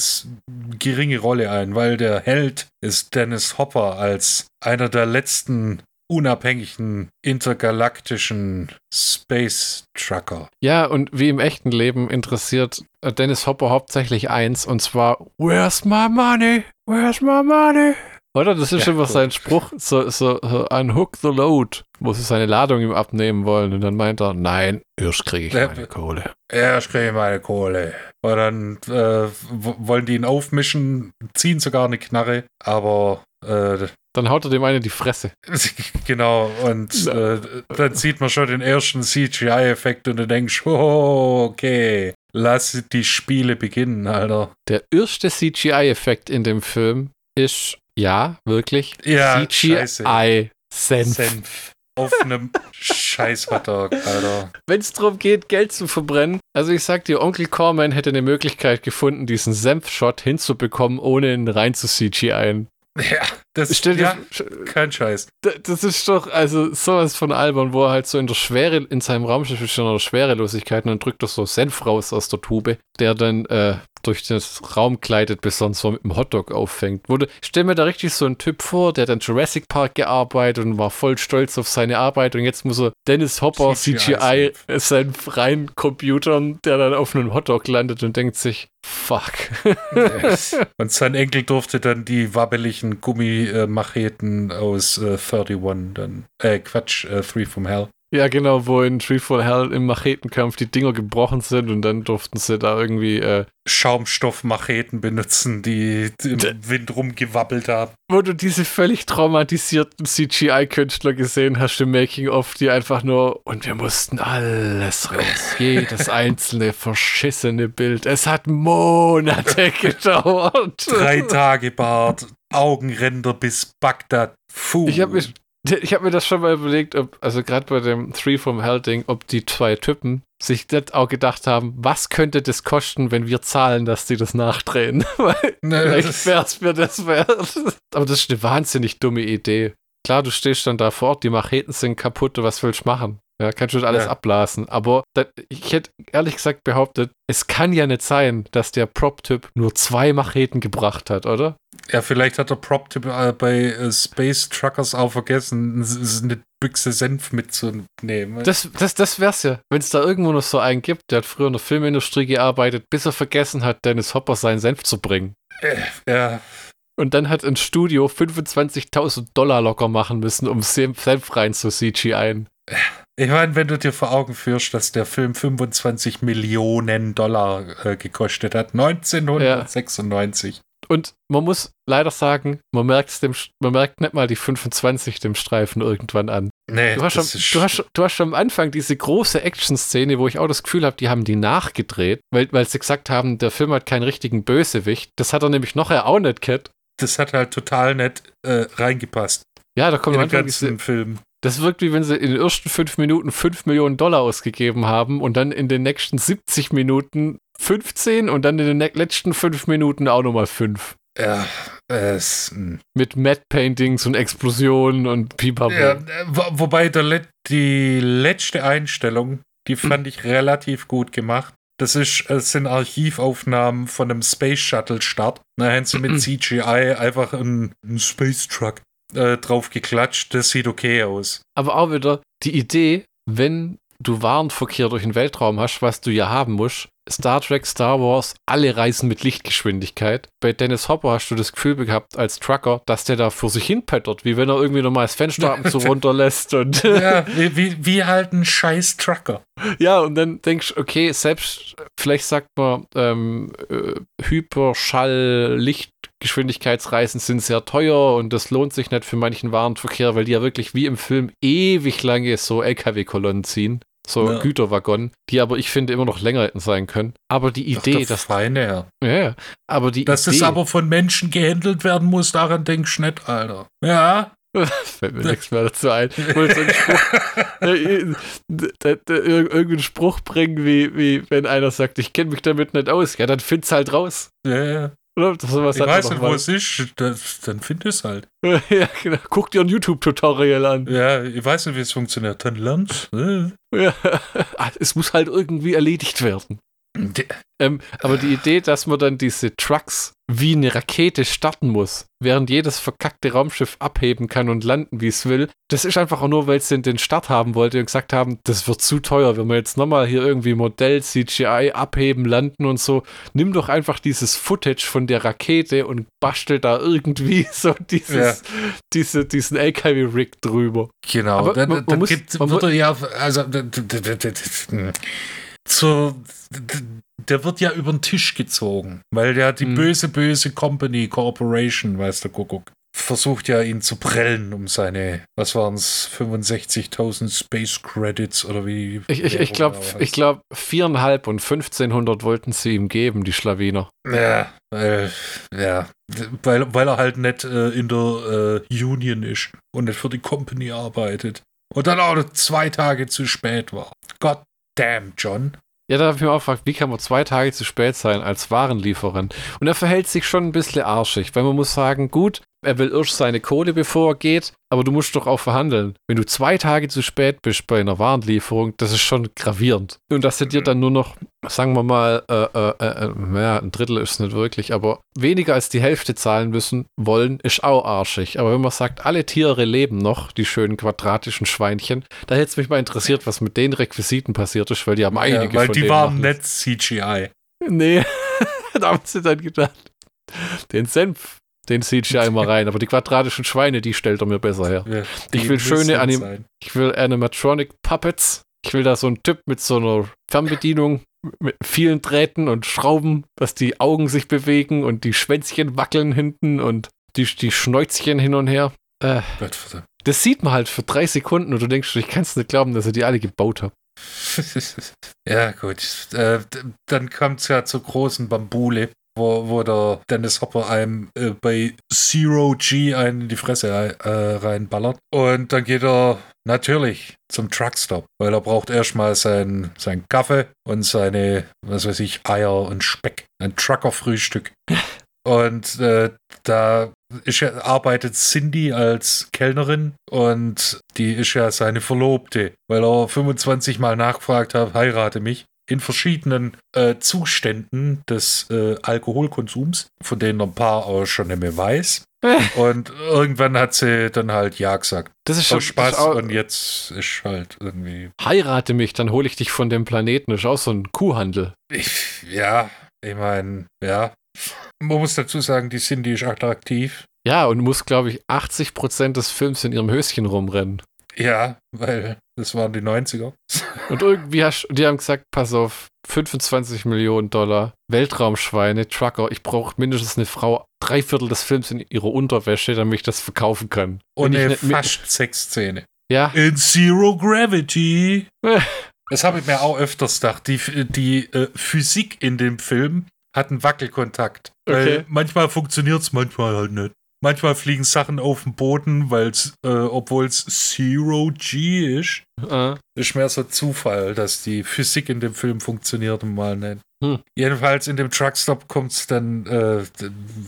geringe Rolle ein, weil der Held ist Dennis Hopper als einer der letzten unabhängigen intergalaktischen Space Trucker. Ja, und wie im echten Leben interessiert äh, Dennis Hopper hauptsächlich eins, und zwar, Where's my money? Where's my money? Oder? Das ist Ja, immer gut. sein Spruch, so, so, so unhook the load, wo sie seine Ladung ihm abnehmen wollen. Und dann meint er, nein, erst kriege ich meine Kohle. Ich kriege meine Kohle. Und dann äh, wollen die ihn aufmischen, ziehen sogar eine Knarre, aber äh, Dann haut er dem eine die Fresse. (laughs) genau, und äh, dann sieht man schon den ersten CGI-Effekt und du denkst, oh, okay, lass die Spiele beginnen, Alter. Der erste CGI-Effekt in dem Film ist, ja, wirklich, Ja, scheiße. CGI-Senf. Senf. Auf einem scheiß Hotdog, Alter. Wenn es darum geht, Geld zu verbrennen, also ich sag dir, Onkel Corman hätte eine Möglichkeit gefunden, diesen Senf-Shot hinzubekommen, ohne ihn rein zu CGI. Ja, das dir, ja, kein Scheiß. Das ist doch, also sowas von albern, wo er halt so in der Schwere, in seinem Raumschiff ist schon in der Schwerelosigkeit und dann drückt er so Senf raus aus der Tube, der dann äh, durch den Raum gleitet, bis uns so mit dem Hotdog auffängt. Wurde, ich stell mir da richtig so einen Typ vor, der dann Jurassic Park gearbeitet und war voll stolz auf seine Arbeit und jetzt muss er Dennis Hopper CGI, CGI Senf rein computern, der dann auf einem Hotdog landet und denkt sich, fuck. (laughs) Und sein Enkel durfte dann die wabbeligen Gummimacheten aus äh, 31 dann. Äh, Quatsch, äh, Three from Hell. Ja, genau, wo in Tree for Hell im Machetenkampf die Dinger gebrochen sind und dann durften sie da irgendwie, äh, Schaumstoffmacheten benutzen, die im Wind rumgewabbelt haben. wo du diese völlig traumatisierten CGI-Künstler gesehen hast im Making-of, die einfach nur, und wir mussten alles raus, (laughs) jedes einzelne verschissene Bild. Es hat Monate (laughs) gedauert. Drei Tage Bart, Augenränder bis Bagdad. Puh. Ich habe mir, (laughs) ich hab mir das schon mal überlegt, ob, also gerade bei dem Three from Hell Ding, ob die zwei Typen sich das auch gedacht haben, was könnte das kosten, wenn wir zahlen, dass die das nachdrehen? (laughs) Weil Ne, vielleicht das- wär's mir das wert. (laughs) Aber das ist eine wahnsinnig dumme Idee. Klar, du stehst dann da vor Ort, die Macheten sind kaputt, was willst du machen? Ja, kannst du das alles Ja. abblasen. Aber da, ich hätte ehrlich gesagt behauptet, es kann ja nicht sein, dass der Prop-Typ nur zwei Macheten gebracht hat, oder? Ja, vielleicht hat der Prop-Tipp äh, bei äh, Space Truckers auch vergessen, eine Büchse Senf mitzunehmen. Das, das, das wär's ja. Wenn es da irgendwo noch so einen gibt, der hat früher in der Filmindustrie gearbeitet, bis er vergessen hat, Dennis Hopper seinen Senf zu bringen. Äh, ja, Und dann hat ein Studio 25.000 Dollar locker machen müssen, um Senf Senf rein zu CGI. ich meine, wenn du dir vor Augen führst, dass der Film 25 Millionen Dollar äh, gekostet hat, 1996. Und man muss leider sagen, man merkt dem, man merkt nicht mal die 25 dem Streifen irgendwann an. Nee, Du hast, schon, du, hast, du hast schon am Anfang diese große Action-Szene, wo ich auch das Gefühl habe, die haben die nachgedreht, weil, weil sie gesagt haben, der Film hat keinen richtigen Bösewicht. Das hat er nämlich nachher auch nicht, Cat. das hat halt total nett äh, reingepasst Ja, da kommt in am Anfang diese, Film. Das wirkt wie wenn sie in den ersten fünf Minuten 5 Millionen Dollar ausgegeben haben und dann in den nächsten 70 Minuten 15 und dann in den ne- letzten 5 Minuten auch nochmal 5. Ja, es, mh. Mit Matte Paintings und Explosionen und Pipapo. ja, äh, wo, wobei der, die letzte Einstellung, die (clears throat) fand ich relativ gut gemacht. Das ist, es sind Archivaufnahmen von einem Space Shuttle Start. Da haben sie mit (clears throat) CGI einfach einen, einen Space Truck äh, drauf geklatscht. Das sieht okay aus. Aber auch wieder die Idee, wenn du Warenverkehr durch den Weltraum hast, was du ja haben musst, Star Trek, Star Wars, alle reisen mit Lichtgeschwindigkeit. Bei Dennis Hopper hast du das Gefühl gehabt als Trucker, dass der da vor sich hin pettert, wie wenn er irgendwie nochmal das Fenster ab und zu (laughs) runterlässt und Ja, (laughs) wie, wie, wie halt ein scheiß Trucker. Ja, und dann denkst du, okay, selbst, vielleicht sagt man, ähm, äh, Hyperschall, Lichtgeschwindigkeitsreisen sind sehr teuer und das lohnt sich nicht für manchen Warenverkehr, weil die ja wirklich wie im Film ewig lange so LKW-Kolonnen ziehen. So Ja. Güterwaggonen, die aber ich finde immer noch länger hätten sein können. Aber die Ach, Idee, der dass, Feine, ja. aber die Dass Idee, es aber von Menschen gehandelt werden muss, daran denkst du nicht, Alter. Ja. (laughs) fällt mir nichts mehr dazu ein. Ich wollte so einen Spruch, (laughs) äh, irgendeinen Spruch bringen, wie, wie wenn einer sagt, ich kenne mich damit nicht aus. Ja, dann find's halt raus. ja, ja. Oder? Das, sowas Ich weiß nicht, wo es ist, das, dann find es halt. (laughs) ja, genau. Guck dir ein YouTube-Tutorial an. Ja, ich weiß nicht, wie es funktioniert. Dann lernst äh. Ja. (laughs) Ah, es muss halt irgendwie erledigt werden. Ähm, aber die Idee, dass man dann diese Trucks wie eine Rakete starten muss, während jedes verkackte Raumschiff abheben kann und landen, wie es will, das ist einfach auch nur, weil sie den Start haben wollte und gesagt haben, das wird zu teuer, wenn wir jetzt nochmal hier irgendwie Modell, CGI abheben, landen und so. Nimm doch einfach dieses Footage von der Rakete und bastel da irgendwie so dieses, diese, diesen LKW-Rig drüber. Genau. Aber dann man- man dann muss- gibt, man er ja, also, zur, der wird ja über den Tisch gezogen, weil ja die Mhm. böse, böse Company, Corporation, weiß der Kuckuck, versucht ja, ihn zu prellen um seine, was waren es, 65.000 Space Credits oder wie? Ich, ich, ich glaube, ich glaube, viereinhalb und 1500 wollten sie ihm geben, die Schlawiner. Ja, weil, ja, weil, weil er halt nicht äh, in der äh, Union ist und nicht für die Company arbeitet. Und dann auch zwei Tage zu spät war. God damn, John. Ja, da habe ich mir auch gefragt, wie kann man zwei Tage zu spät sein als Warenlieferant? Und er verhält sich schon ein bisschen arschig, weil man muss sagen, gut, er will erst seine Kohle, bevor er geht, aber du musst doch auch verhandeln. Wenn du zwei Tage zu spät bist bei einer Warenlieferung, das ist schon gravierend. Und dass er dir dann nur noch, sagen wir mal, äh, äh, äh, ja, ein Drittel ist nicht wirklich, aber weniger als die Hälfte zahlen müssen wollen, ist auch arschig. Aber wenn man sagt, alle Tiere leben noch, die schönen quadratischen Schweinchen, da hätte es mich mal interessiert, was mit den Requisiten passiert ist, weil die haben einige ja, weil von die waren nicht CGI. Nee, (laughs) da haben sie dann gedacht, den Senf, den CGI mal rein, aber die quadratischen Schweine, die stellt er mir besser her. Ja, Ich will schöne Anim-. Ich will Animatronic Puppets. Ich will da so einen Typ mit so einer Fernbedienung mit vielen Drähten und Schrauben, dass die Augen sich bewegen und die Schwänzchen wackeln hinten und die, die Schnäuzchen hin und her. Äh, das sieht man halt für drei Sekunden und du denkst, ich kann es nicht glauben, dass er die alle gebaut hat. (laughs) ja, gut. Äh, dann kommt es ja zur großen Bambule, wo, wo der Dennis Hopper einem äh, bei Zero G einen in die Fresse äh, reinballert. Und dann geht er natürlich zum Truckstop, weil er braucht erstmal sein, sein Kaffee und seine, was weiß ich, Eier und Speck. Ein Trucker-Frühstück. (laughs) Und äh, da ist ja, arbeitet Cindy als Kellnerin und die ist ja seine Verlobte, weil er 25 Mal nachgefragt hat, heirate mich. In verschiedenen äh, Zuständen des äh, Alkoholkonsums, von denen ein paar auch schon nicht mehr weiß. (laughs) Und irgendwann hat sie dann halt Ja gesagt. Das ist schon Aus Spaß ist auch, und jetzt ist halt irgendwie. Heirate mich, dann hole ich dich von dem Planeten. Das ist auch so ein Kuhhandel. Ich, ja, ich meine, ja. Man muss dazu sagen, die Cindy ist attraktiv. Ja, und muss, glaube ich, 80% des Films in ihrem Höschen rumrennen. Ja, weil das waren die 90er. Und irgendwie hast die haben gesagt, pass auf, 25 Millionen Dollar, Weltraumschweine, Trucker, ich brauche mindestens eine Frau drei Viertel des Films in ihrer Unterwäsche, damit ich das verkaufen kann. Und eine fast Sexszene. Ja, In Zero Gravity. Das habe ich mir auch öfters gedacht. Die, die äh, Physik in dem Film hat einen Wackelkontakt. Okay. manchmal funktioniert es, manchmal halt nicht. Manchmal fliegen Sachen auf den Boden, weil äh, obwohl es Zero G ist, äh, ist mehr so Zufall, dass die Physik in dem Film funktioniert und mal nicht. Hm. Jedenfalls in dem Truckstop kommt's dann, äh,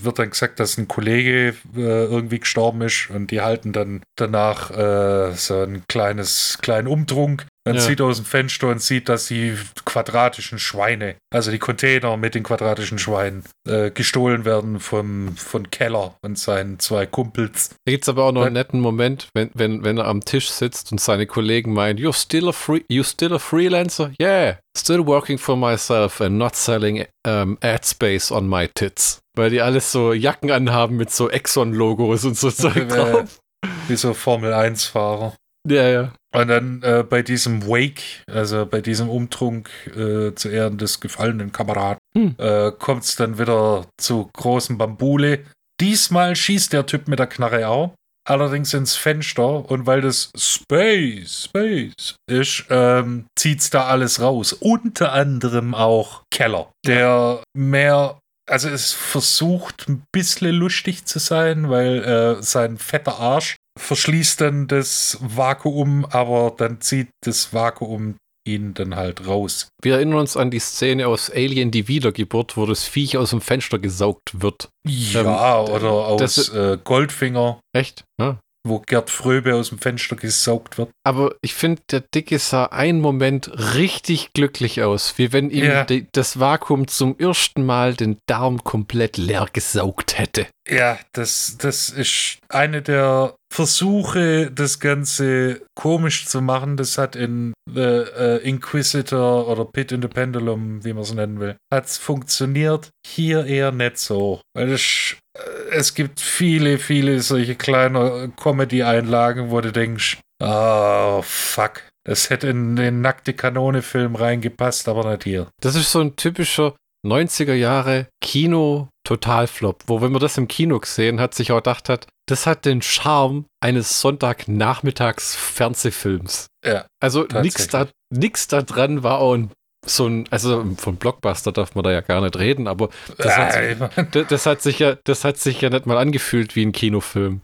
wird dann gesagt, dass ein Kollege äh, irgendwie gestorben ist und die halten dann danach äh, so ein kleines, kleinen Umtrunk. Man Ja. sieht aus dem Fenster und sieht, dass die quadratischen Schweine, also die Container mit den quadratischen Schweinen, äh, gestohlen werden vom, von Keller und seinen zwei Kumpels. da gibt es aber auch noch einen netten Moment, wenn, wenn, wenn er am Tisch sitzt und seine Kollegen meinen, you're still a free, you still a freelancer? Yeah, still working for myself and not selling um, ad space on my tits. Weil die alles so Jacken anhaben mit so Exxon-Logos und so (laughs) Zeug drauf. Wie so Formel-1-Fahrer. Ja, ja. Und dann äh, bei diesem Wake, also bei diesem Umtrunk äh, zu Ehren des gefallenen Kameraden, Hm. äh, kommt es dann wieder zu großen Bambule. Diesmal schießt der Typ mit der Knarre auch, allerdings ins Fenster und weil das Space, Space ist, ähm, zieht's da alles raus. Unter anderem auch Keller, der mehr also es versucht ein bisschen lustig zu sein, weil äh, sein fetter Arsch verschließt dann das Vakuum, aber dann zieht das Vakuum ihn dann halt raus. Wir erinnern uns an die Szene aus Alien die Wiedergeburt, wo das Viech aus dem Fenster gesaugt wird. Ja, Ähm, oder aus das- äh, Goldfinger, Echt? Ja. wo Gerd Fröbe aus dem Fenster gesaugt wird. Aber ich finde, der Dicke sah einen Moment richtig glücklich aus, wie wenn ihm Ja. das Vakuum zum ersten Mal den Darm komplett leer gesaugt hätte. Ja, das, das ist eine der Versuche, das Ganze komisch zu machen. Das hat in The äh, Inquisitor oder Pit in the Pendulum, wie man es nennen will, hat es funktioniert. Hier eher nicht so. Weil es, äh, es gibt viele, viele solche kleine Comedy-Einlagen, wo du denkst, oh, fuck. Das hätte in den nackte Kanone-Film reingepasst, aber nicht hier. Das ist so ein typischer 90er Jahre Kino Totalflop, wo wenn man das im Kino gesehen hat, sich auch gedacht hat, das hat den Charme eines Sonntagnachmittags Fernsehfilms. Ja, Also nichts da, nix da dran war auch ein, so ein, also von Blockbuster darf man da ja gar nicht reden, aber das hat, das hat sich ja, das hat sich ja nicht mal angefühlt wie ein Kinofilm.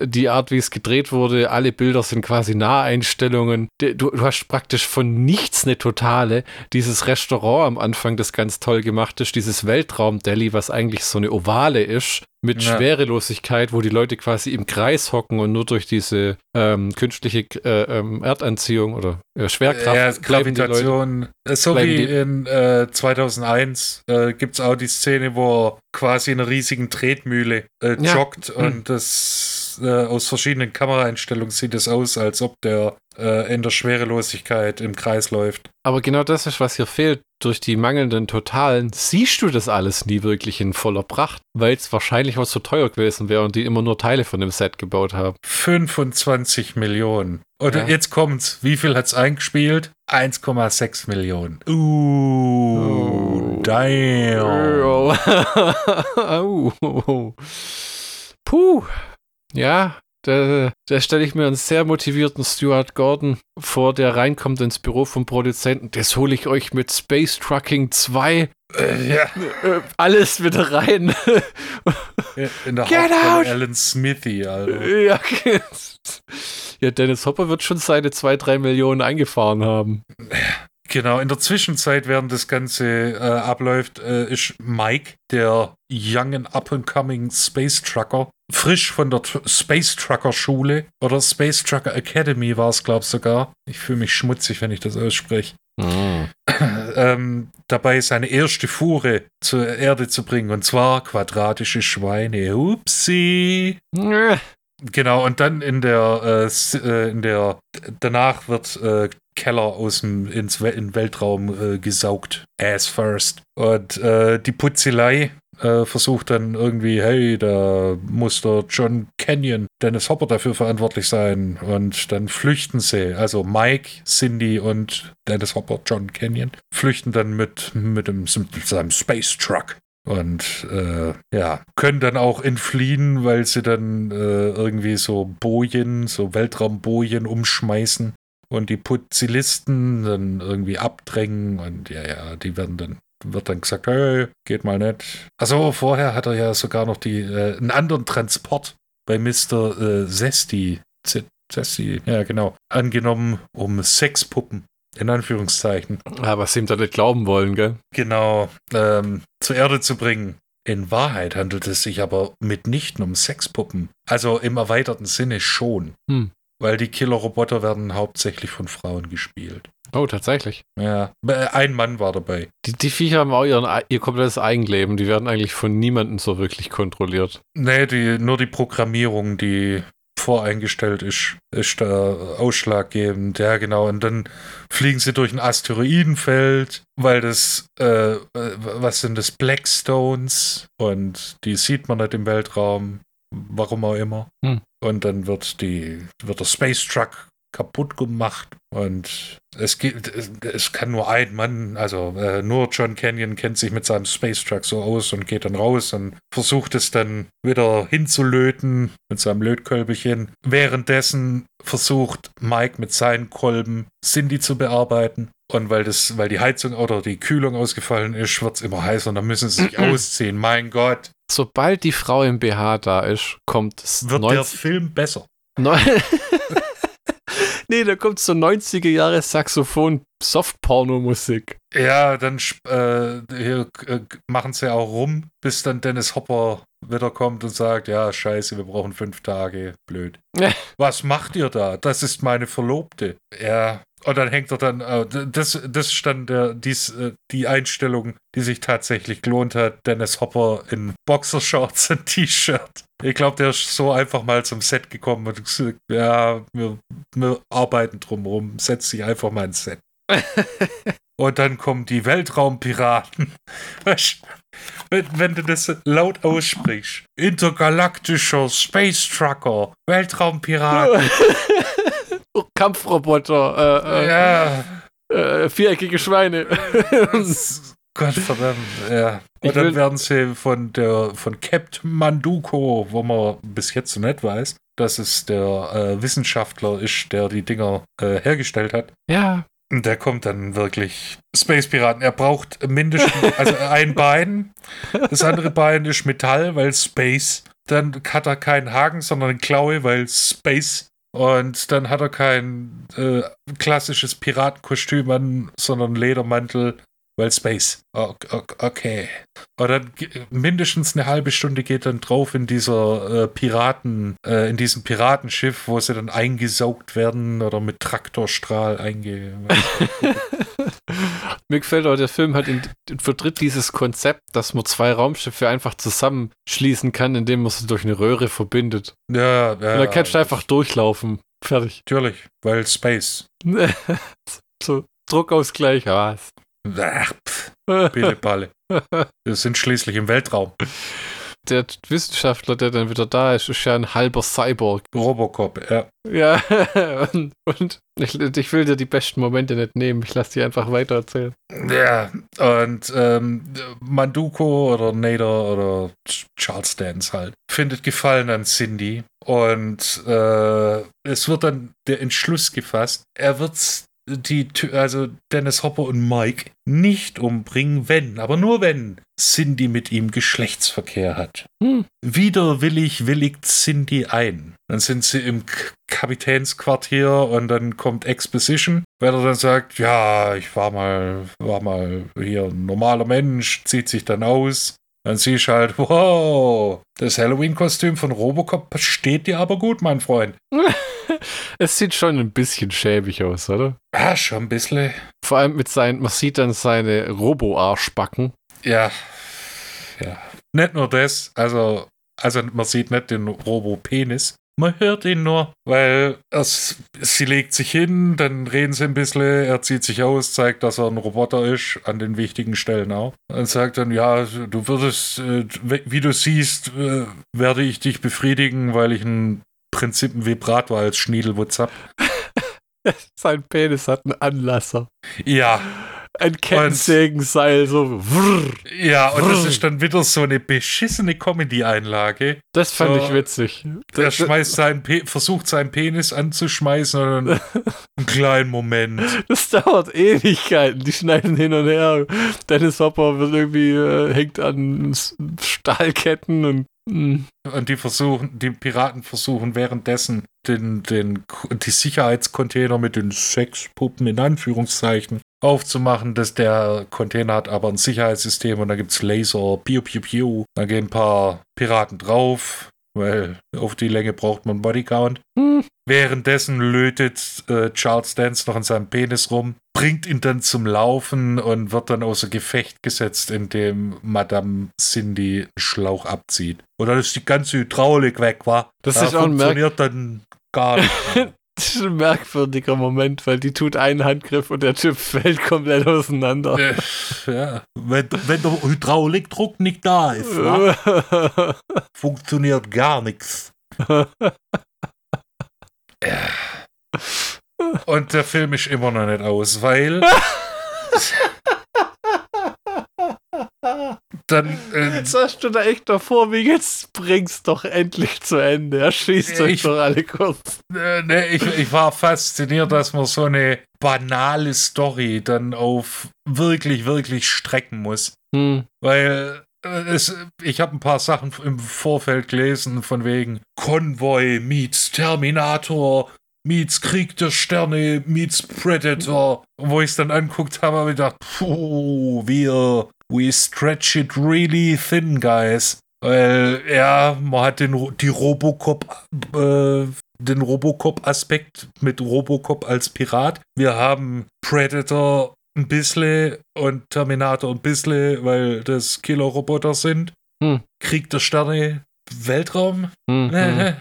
Die Art, wie es gedreht wurde, alle Bilder sind quasi Naheinstellungen. Du, du hast praktisch von nichts eine totale. Dieses Restaurant am Anfang, das ganz toll gemacht ist, dieses Weltraum-Deli, was eigentlich so eine Ovale ist, mit Ja. Schwerelosigkeit, wo die Leute quasi im Kreis hocken und nur durch diese ähm, künstliche äh, ähm, Erdanziehung oder äh, Schwerkraft ja, die Leute. Gravitation. Äh, So wie in äh, 2001 äh, gibt es auch die Szene, wo quasi in einer riesigen Tretmühle äh, Ja. joggt und das äh, aus verschiedenen Kameraeinstellungen sieht es aus, als ob der äh, in der Schwerelosigkeit im Kreis läuft. Aber genau das ist, was hier fehlt. Durch die mangelnden Totalen siehst du das alles nie wirklich in voller Pracht, weil es wahrscheinlich auch so teuer gewesen wäre und die immer nur Teile von dem Set gebaut haben. 25 Millionen. Und Ja. jetzt kommt's. Wie viel hat's eingespielt? 1,6 Millionen. Uh, Oh. damn. (laughs) Puh. Ja, da, da stelle ich mir einen sehr motivierten Stuart Gordon vor, der reinkommt ins Büro vom Produzenten. Das hole ich euch mit Space Trucking 2 Äh, ja. äh, alles wieder rein. In der Get Hauptrolle out! Alan Smithy, Alter. ja, (laughs) ja, Dennis Hopper wird schon seine 2, 3 Millionen eingefahren haben. Genau, in der Zwischenzeit, während das Ganze äh, abläuft, äh, ist Mike, der young and up-and-coming Space Trucker, frisch von der Tr Space Trucker Schule oder Space Trucker Academy war es, glaube ich, sogar. Ich fühle mich schmutzig, wenn ich das ausspreche. (coughs) ähm, dabei seine erste Fuhre zur Erde zu bringen, und zwar quadratische Schweine. Upsi. Genau, und dann in der, äh, äh, in der, danach wird äh, Keller aus dem ins We in Weltraum äh, gesaugt. Ass first. Und äh, die Putzelei äh, versucht dann irgendwie, hey, da muss der John Canyon, Dennis Hopper dafür verantwortlich sein. Und dann flüchten sie. Also Mike, Cindy und Dennis Hopper, John Canyon, flüchten dann mit, mit, dem, seinem Space Truck. Und äh, ja, können dann auch entfliehen, weil sie dann äh, irgendwie so Bojen, so Weltraumbojen umschmeißen und die Putzilisten dann irgendwie abdrängen und ja, ja, die werden dann, wird dann gesagt, hey, geht mal nicht. Also vorher hat er ja sogar noch die, äh, einen anderen Transport bei Mr. Äh, Zesti, Z Zesti, ja genau, angenommen, um Sexpuppen, in Anführungszeichen, Aber was sie ihm da nicht glauben wollen, gell? genau ähm, zur Erde zu bringen. In Wahrheit handelt es sich aber mitnichten um Sexpuppen. Also im erweiterten Sinne schon. Hm. Weil die Killerroboter werden hauptsächlich von Frauen gespielt. Oh, tatsächlich. Ja, ein Mann war dabei. Die, die Viecher haben auch ihren, ihr komplettes Eigenleben. Die werden eigentlich von niemandem so wirklich kontrolliert. Nee, die, nur die Programmierung, die voreingestellt ist, ist da ausschlaggebend. Ja, genau. Und dann fliegen sie durch ein Asteroidenfeld, weil das, äh, äh, was sind das, Blackstones? Und die sieht man nicht im Weltraum, warum auch immer. Hm. Und dann wird die, wird der Space Truck kaputt gemacht und es gibt, es, kann nur ein Mann, also äh, nur John Canyon kennt sich mit seinem Space Truck so aus und geht dann raus und versucht es dann wieder hinzulöten mit seinem Lötkölbchen. Währenddessen versucht Mike mit seinen Kolben Cindy zu bearbeiten. Und weil das, weil die Heizung oder die Kühlung ausgefallen ist, wird es immer heißer und dann müssen sie sich (clears throat) ausziehen. Mein Gott, Sobald die Frau im BH da ist, kommt es wird der 90 Film besser. Neu (laughs) nee, da kommt so 90er Jahre Saxophon Softporno-Musik. Ja, dann äh, hier äh, machen sie auch rum, bis dann Dennis Hopper wiederkommt und sagt, ja, scheiße, wir brauchen fünf Tage. Blöd. Ja. (laughs) Was macht ihr da? Das ist meine Verlobte. Ja. Und dann hängt er dann, äh, das, das ist dann der, dies, äh, die Einstellung, die sich tatsächlich gelohnt hat. Dennis Hopper in Boxershorts und T-Shirt. Ich glaube, der ist so einfach mal zum Set gekommen und gesagt, ja, wir, wir arbeiten drumherum, setz dich einfach mal ins Set. (laughs) Und dann kommen die Weltraumpiraten. (laughs) Wenn, wenn du das laut aussprichst. Intergalaktischer Space Trucker, Weltraumpiraten. (laughs) Kampfroboter, äh, ja. äh, äh, viereckige Schweine. Das (laughs) Gottverdammt, ja. Und dann werden sie von der von Captain Manduko, wo man bis jetzt so nicht weiß, dass es der äh, Wissenschaftler ist, der die Dinger äh, hergestellt hat. Ja. Und der kommt dann wirklich Space Piraten. Er braucht mindestens also (laughs) ein Bein. Das andere Bein ist Metall, weil Space. Dann hat er keinen Haken, sondern eine Klaue, weil Space. Und dann hat er kein äh, klassisches Piratenkostüm an, sondern Ledermantel, weil Space. Okay. Und dann mindestens eine halbe Stunde geht dann drauf in dieser äh, Piraten, äh, in diesem Piratenschiff, wo sie dann eingesaugt werden oder mit Traktorstrahl einge. (laughs) Mir gefällt auch, der Film hat in, vertritt dieses Konzept, dass man zwei Raumschiffe einfach zusammenschließen kann, indem man sie durch eine Röhre verbindet. Ja, ja. Und dann kannst du einfach durchlaufen. Fertig. Natürlich, weil Space. (laughs) so, Druckausgleich, was? Ach, pff, Pille (laughs) Wir sind schließlich im Weltraum. Der Wissenschaftler, der dann wieder da ist, ist ja ein halber Cyborg. Robocop, ja. Ja, (laughs) und, und ich, ich, will dir die besten Momente nicht nehmen. Ich lasse die einfach weiter erzählen. Ja, und ähm, Manduko oder Nader oder Charles Dance halt findet Gefallen an Cindy. Und äh, es wird dann der Entschluss gefasst, er wird die, also Dennis Hopper und Mike nicht umbringen, wenn, aber nur wenn Cindy mit ihm Geschlechtsverkehr hat. Hm. Widerwillig willigt Cindy ein. Dann sind sie im Kapitänsquartier und dann kommt Exposition, weil er dann sagt, ja, ich war mal, war mal hier ein normaler Mensch, zieht sich dann aus. Dann siehst du halt, wow, das Halloween-Kostüm von Robocop steht dir aber gut, mein Freund. (laughs) (laughs) es sieht schon ein bisschen schäbig aus, oder? Ja, schon ein bisschen. Vor allem mit seinen, man sieht dann seine Robo-Arschbacken. Ja. Ja. Nicht nur das, also, also man sieht nicht den Robo-Penis. Man hört ihn nur, weil es, sie legt sich hin, dann reden sie ein bisschen, er zieht sich aus, zeigt, dass er ein Roboter ist, an den wichtigen Stellen auch. Und sagt dann, ja, du würdest, äh, wie du siehst, äh, werde ich dich befriedigen, weil ich ein Prinzip ein Vibrator als Schniedelwutz habe. (laughs) Sein Penis hat einen Anlasser. Ja. Ein Kettensägenseil, so. Wrr, ja, und wrr. das ist dann wieder so eine beschissene Comedy-Einlage. Das fand so, ich witzig. Er schmeißt seinen versucht seinen Penis anzuschmeißen und (laughs) einen kleinen Moment. Das dauert Ewigkeiten. Die schneiden hin und her. Dennis Hopper wird irgendwie äh, hängt an Stahlketten und hm. und die versuchen, die Piraten versuchen währenddessen den, den, die Sicherheitscontainer mit den Sexpuppen in Anführungszeichen aufzumachen, dass der Container hat aber ein Sicherheitssystem und da gibt es Laser, piu piu piu. Da gehen ein paar Piraten drauf, weil auf die Länge braucht man Bodycount. Hm. Währenddessen lötet äh, Charles Dance noch an seinem Penis rum, bringt ihn dann zum Laufen und wird dann außer Gefecht gesetzt, indem Madame Cindy einen Schlauch abzieht. Und dann ist die ganze Hydraulik weg, war. Das da ist funktioniert dann gar nicht. (laughs) Das ist ein merkwürdiger Moment, weil die tut einen Handgriff und der Typ fällt komplett auseinander. Ja, wenn, wenn der Hydraulikdruck nicht da ist, (laughs) funktioniert gar nichts. Ja. Und der Film ist immer noch nicht aus, weil (laughs) dann. Äh, jetzt hast du da echt davor, wie jetzt bring's doch endlich zu Ende. Er schießt euch doch alle kurz. Äh, ne, ich, ich war fasziniert, dass man so eine banale Story dann auf wirklich, wirklich strecken muss. Hm. Weil äh, es, ich habe ein paar Sachen im Vorfeld gelesen, von wegen Konvoi meets Terminator meets Krieg der Sterne meets Predator. Wo ich es dann anguckt habe, habe ich gedacht, puh, wir we stretch it really thin, guys. Weil, ja, man hat den, die Robocop, äh, den Robocop-Aspekt mit Robocop als Pirat. Wir haben Predator ein bisschen und Terminator ein bisschen, weil das Killer-Roboter sind. Hm. Krieg der Sterne, Weltraum. Hm, hm.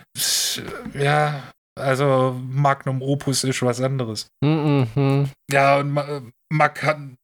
Ja, also Magnum Opus ist was anderes. Hm, hm, hm. Ja, und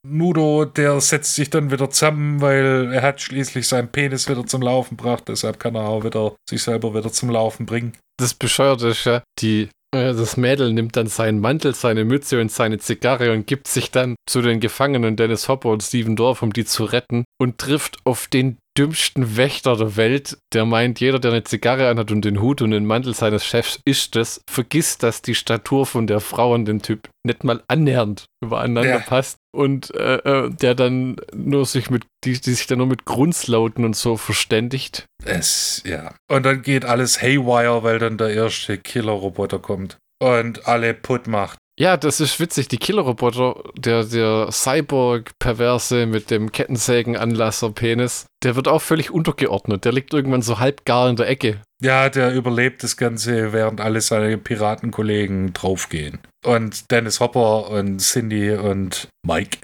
Nudo, der setzt sich dann wieder zusammen, weil er hat schließlich seinen Penis wieder zum Laufen gebracht, deshalb kann er auch wieder sich selber wieder zum Laufen bringen. Das Bescheuerte ist ja, die Äh, Das Mädel nimmt dann seinen Mantel, seine Mütze und seine Zigarre und gibt sich dann zu den Gefangenen Dennis Hopper und Steven Dorff, um die zu retten und trifft auf den dümmsten Wächter der Welt, der meint, jeder, der eine Zigarre anhat und den Hut und den Mantel seines Chefs ist es, vergisst, dass die Statur von der Frau und dem Typ nicht mal annähernd übereinander Ja. passt und äh, äh, der dann nur sich mit, die, die sich dann nur mit Grunzlauten und so verständigt. Es, ja. Und dann geht alles haywire, weil dann der erste Killer-Roboter kommt und alle putt macht. Ja, das ist witzig. Die Killerroboter, der, der Cyborg-Perverse mit dem Kettensägen-Anlasser-Penis, der wird auch völlig untergeordnet. Der liegt irgendwann so halb gar in der Ecke. Ja, der überlebt das Ganze, während alle seine Piratenkollegen draufgehen. Und Dennis Hopper und Cindy und Mike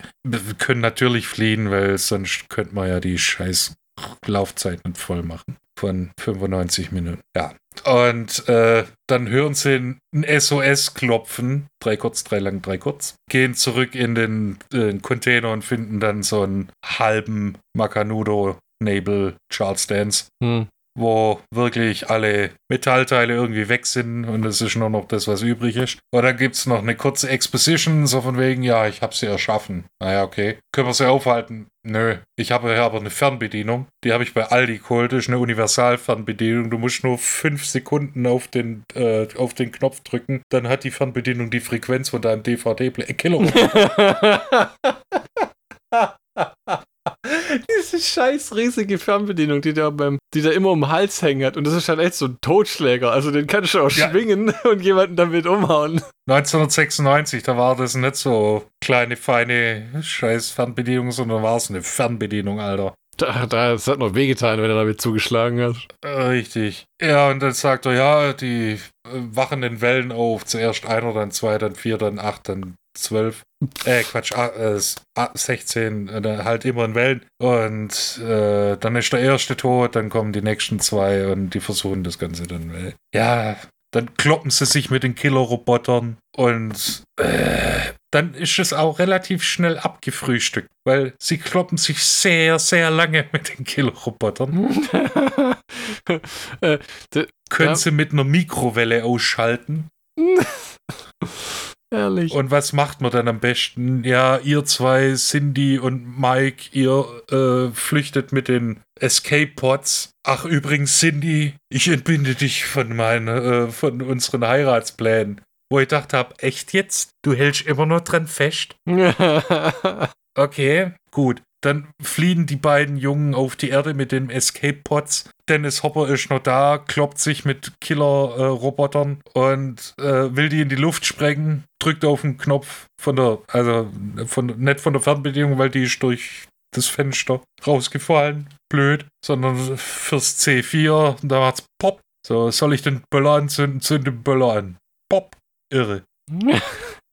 können natürlich fliehen, weil sonst könnte man ja die scheiß Laufzeit nicht voll machen. Von 95 Minuten. Ja. Und äh, dann hören sie ein SOS klopfen. Drei kurz, drei lang, drei kurz. Gehen zurück in den, äh, Container und finden dann so einen halben Macanudo Nabel Charles Dance Hm. Wo wirklich alle Metallteile irgendwie weg sind und es ist nur noch das, was übrig ist. Und dann gibt es noch eine kurze Exposition, so von wegen, ja, ich habe sie erschaffen. Naja, okay. Können wir sie aufhalten? Nö. Ich habe hier aber eine Fernbedienung. Die habe ich bei Aldi geholt. Das ist eine Universalfernbedienung. Du musst nur fünf Sekunden auf den, äh, auf den Knopf drücken. Dann hat die Fernbedienung die Frequenz von deinem DVD-Player. (laughs) (laughs) (laughs) Diese scheiß riesige Fernbedienung, die da beim, die da immer um den Hals hängen hat. Und das ist halt echt so ein Totschläger. Also den kannst du auch Ja. schwingen (laughs) und jemanden damit umhauen. 1996, da war das nicht so kleine, feine scheiß Fernbedienung, sondern war es eine Fernbedienung, Alter. Da, da, das hat noch wehgetan, wenn er damit zugeschlagen hat. Äh, Richtig. Ja, und dann sagt er, ja, die äh, wachen in Wellen auf. Zuerst einer, dann zwei, dann vier, dann acht, dann zwölf. Äh, Quatsch, ah, äh, s- ah, 16, äh, halt immer in Wellen. Und äh, dann ist der erste tot, dann kommen die nächsten zwei und die versuchen das Ganze dann. Äh, ja, dann kloppen sie sich mit den Killer-Robotern und äh, dann ist es auch relativ schnell abgefrühstückt, weil sie kloppen sich sehr, sehr lange mit den Killer-Robotern. (laughs) äh, Können Ja. sie mit einer Mikrowelle ausschalten. (laughs) Ehrlich. Und was macht man dann am besten? Ja, ihr zwei, Cindy und Mike, ihr äh, flüchtet mit den Escape Pods. Ach, übrigens, Cindy, ich entbinde dich von meinen, äh, von unseren Heiratsplänen. Wo ich dachte hab, echt jetzt? Du hältst immer noch dran fest? (laughs) Okay, gut. Dann fliehen die beiden Jungen auf die Erde mit den Escape Pods. Dennis Hopper ist noch da, kloppt sich mit Killer-Robotern und äh, will die in die Luft sprengen, drückt auf den Knopf von der, also von, nicht von der Fernbedienung, weil die ist durch das Fenster rausgefallen. Blöd, sondern fürs C4. Und da macht's Pop. So, soll ich den Böller anzünden? Zünd den Böller an. Pop. Irre (laughs)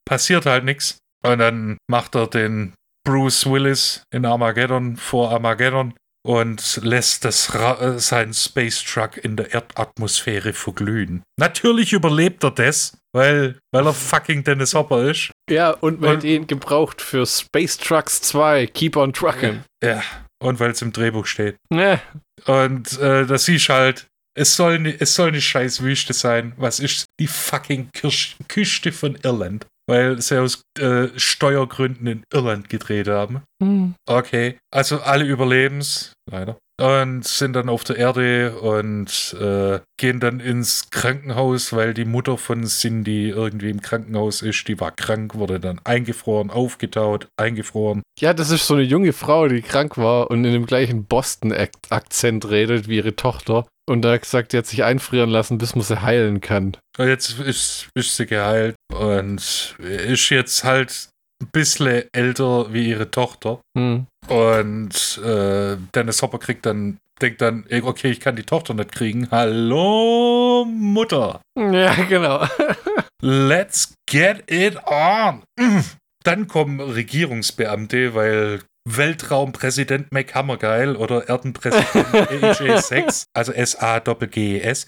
passiert halt nichts. Und dann macht er den Bruce Willis in Armageddon vor Armageddon und lässt das Ra äh, seinen Space Truck in der Erdatmosphäre verglühen. Natürlich überlebt er das, weil, weil er fucking Dennis Hopper ist. ja, und man Und- ihn gebraucht für Space Trucks 2, Keep on Trucking. Ja, und weil es im Drehbuch steht. Ja. Und äh, da siehst halt, es soll, ne, es soll eine scheiß Wüste sein. Was ist die fucking Kirsch Küste von Irland? Weil sie aus äh, Steuergründen in Irland gedreht haben. Hm. Okay, also alle überlebens, leider. Und sind dann auf der Erde und äh, gehen dann ins Krankenhaus, weil die Mutter von Cindy irgendwie im Krankenhaus ist. Die war krank, wurde dann eingefroren, aufgetaut, eingefroren. Ja, das ist so eine junge Frau, die krank war und in dem gleichen Boston-Akzent redet wie ihre Tochter. Und da hat gesagt, die hat sich einfrieren lassen, bis man sie heilen kann. Jetzt ist, ist sie geheilt und ist jetzt halt ein bisschen älter wie ihre Tochter. Hm. Und äh, Dennis Hopper kriegt dann, denkt dann, okay, ich kann die Tochter nicht kriegen. Hallo, Mutter. Ja, genau. (laughs) Let's get it on. (clears throat) Dann kommen Regierungsbeamte, weil Weltraumpräsident McHammergeil oder Erdenpräsident (laughs) AJ6, also S-A-G-G-E-S,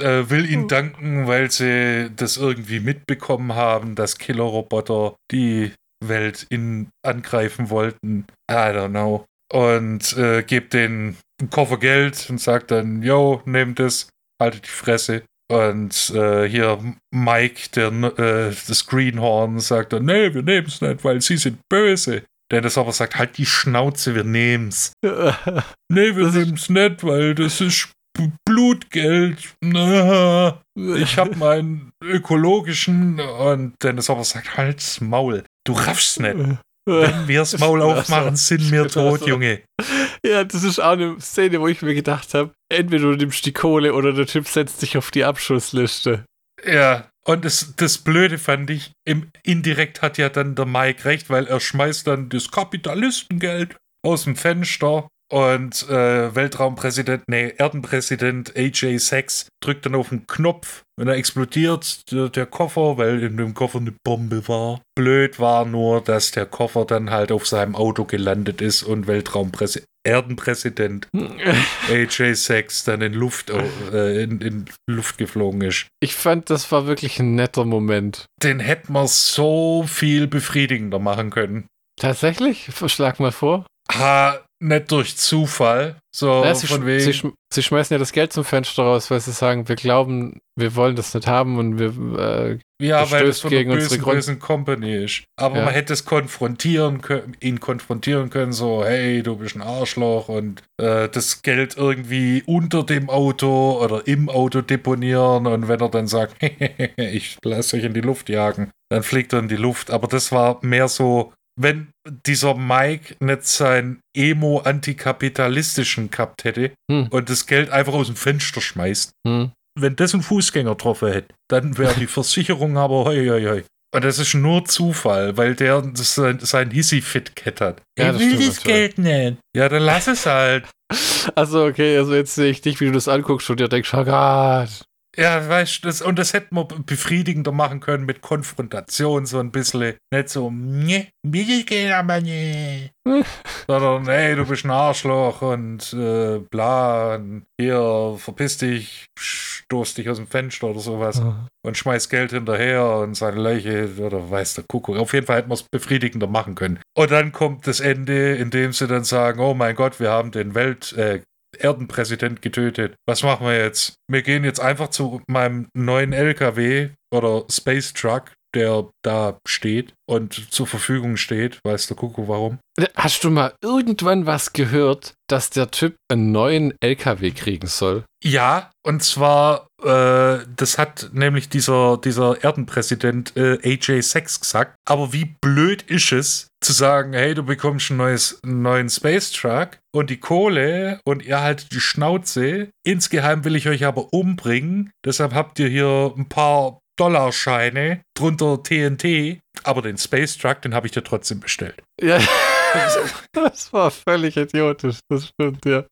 äh, will ihnen danken, weil sie das irgendwie mitbekommen haben, dass Killerroboter die Welt in angreifen wollten. I don't know. Und äh, gibt den Koffer Geld und sagt dann, yo, nehmt es, haltet die Fresse. Und äh, hier Mike, der, äh, das Greenhorn, sagt dann, nee, wir nehmen es nicht, weil sie sind böse. Dennis aber sagt, halt die Schnauze, wir nehmen's. (laughs) nee, wir nehmen's nicht, weil das ist Blutgeld. Ich hab meinen ökologischen und Dennis aber sagt, halt's Maul. Du raffst nicht. Wenn (laughs) wir's Maul aufmachen, sind wir tot, Junge. Ja, das ist auch eine Szene, wo ich mir gedacht habe, entweder du nimmst die Kohle oder der Typ setzt dich auf die Abschussliste. Ja, und das, das Blöde fand ich, im, indirekt hat ja dann der Mike recht, weil er schmeißt dann das Kapitalistengeld aus dem Fenster und äh, Weltraumpräsident, nee, Erdenpräsident AJ Sachs drückt dann auf den Knopf und er explodiert der, der, Koffer, weil in dem Koffer eine Bombe war. Blöd war nur, dass der Koffer dann halt auf seinem Auto gelandet ist und Weltraumpräsident, Erdenpräsident (laughs) AJ Sachs dann in Luft, äh, in, in Luft geflogen ist. Ich fand, das war wirklich ein netter Moment. Den hätten wir so viel befriedigender machen können. Tatsächlich? Schlag mal vor. Ha, nicht durch Zufall. So ja, sie, von wegen. Sie, sch sie, schmeißen ja das Geld zum Fenster raus, weil sie sagen, wir glauben, wir wollen das nicht haben und wir äh, ja, weil es von gegen der bösen, bösen Company ist. Aber ja. man hätte es konfrontieren können, ihn konfrontieren können, so, hey, du bist ein Arschloch und äh, das Geld irgendwie unter dem Auto oder im Auto deponieren und wenn er dann sagt, (laughs) ich lasse euch in die Luft jagen, dann fliegt er in die Luft. Aber das war mehr so, wenn dieser Mike nicht sein Emo-antikapitalistischen gehabt hätte hm. und das Geld einfach aus dem Fenster schmeißt, hm. Wenn das ein Fußgänger getroffen hätte, dann wäre die (laughs) Versicherung aber hoi, hoi, hoi. Und das ist nur Zufall, weil der sein, sein Hissy-Fit hat. Ja, er will das Geld nicht. Ja, dann lass es halt. (laughs) Also okay, also jetzt sehe ich dich, wie du das anguckst und dir denkst, oh Gott, ja, weißt du, und das hätten wir befriedigender machen können mit Konfrontation, so ein bisschen. Nicht so, ne, mir geht aber nicht. (laughs) Sondern, ey, du bist ein Arschloch und äh, bla, und hier, verpiss dich, stoß dich aus dem Fenster oder sowas mhm. und schmeiß Geld hinterher und seine Leiche oder weiß der Kuckuck. Auf jeden Fall hätten wir es befriedigender machen können. Und dann kommt das Ende, in dem sie dann sagen, oh mein Gott, wir haben den Welt, äh, Erdenpräsident getötet. Was machen wir jetzt? Wir gehen jetzt einfach zu meinem neuen LKW oder Space Truck, der da steht und zur Verfügung steht. Weißt du, Kuckuck, warum? Hast du mal irgendwann was gehört, dass der Typ einen neuen LKW kriegen soll? Ja, und zwar, äh, das hat nämlich dieser, dieser Erdenpräsident äh, AJ Sachs gesagt. Aber wie blöd ist es, zu sagen, hey, du bekommst ein neues, einen neuen Space Truck und die Kohle und ihr haltet die Schnauze. Insgeheim will ich euch aber umbringen. Deshalb habt ihr hier ein paar Dollarscheine, drunter TNT, aber den Space Truck, den habe ich dir trotzdem bestellt. Ja, (laughs) das war völlig idiotisch, das stimmt, ja.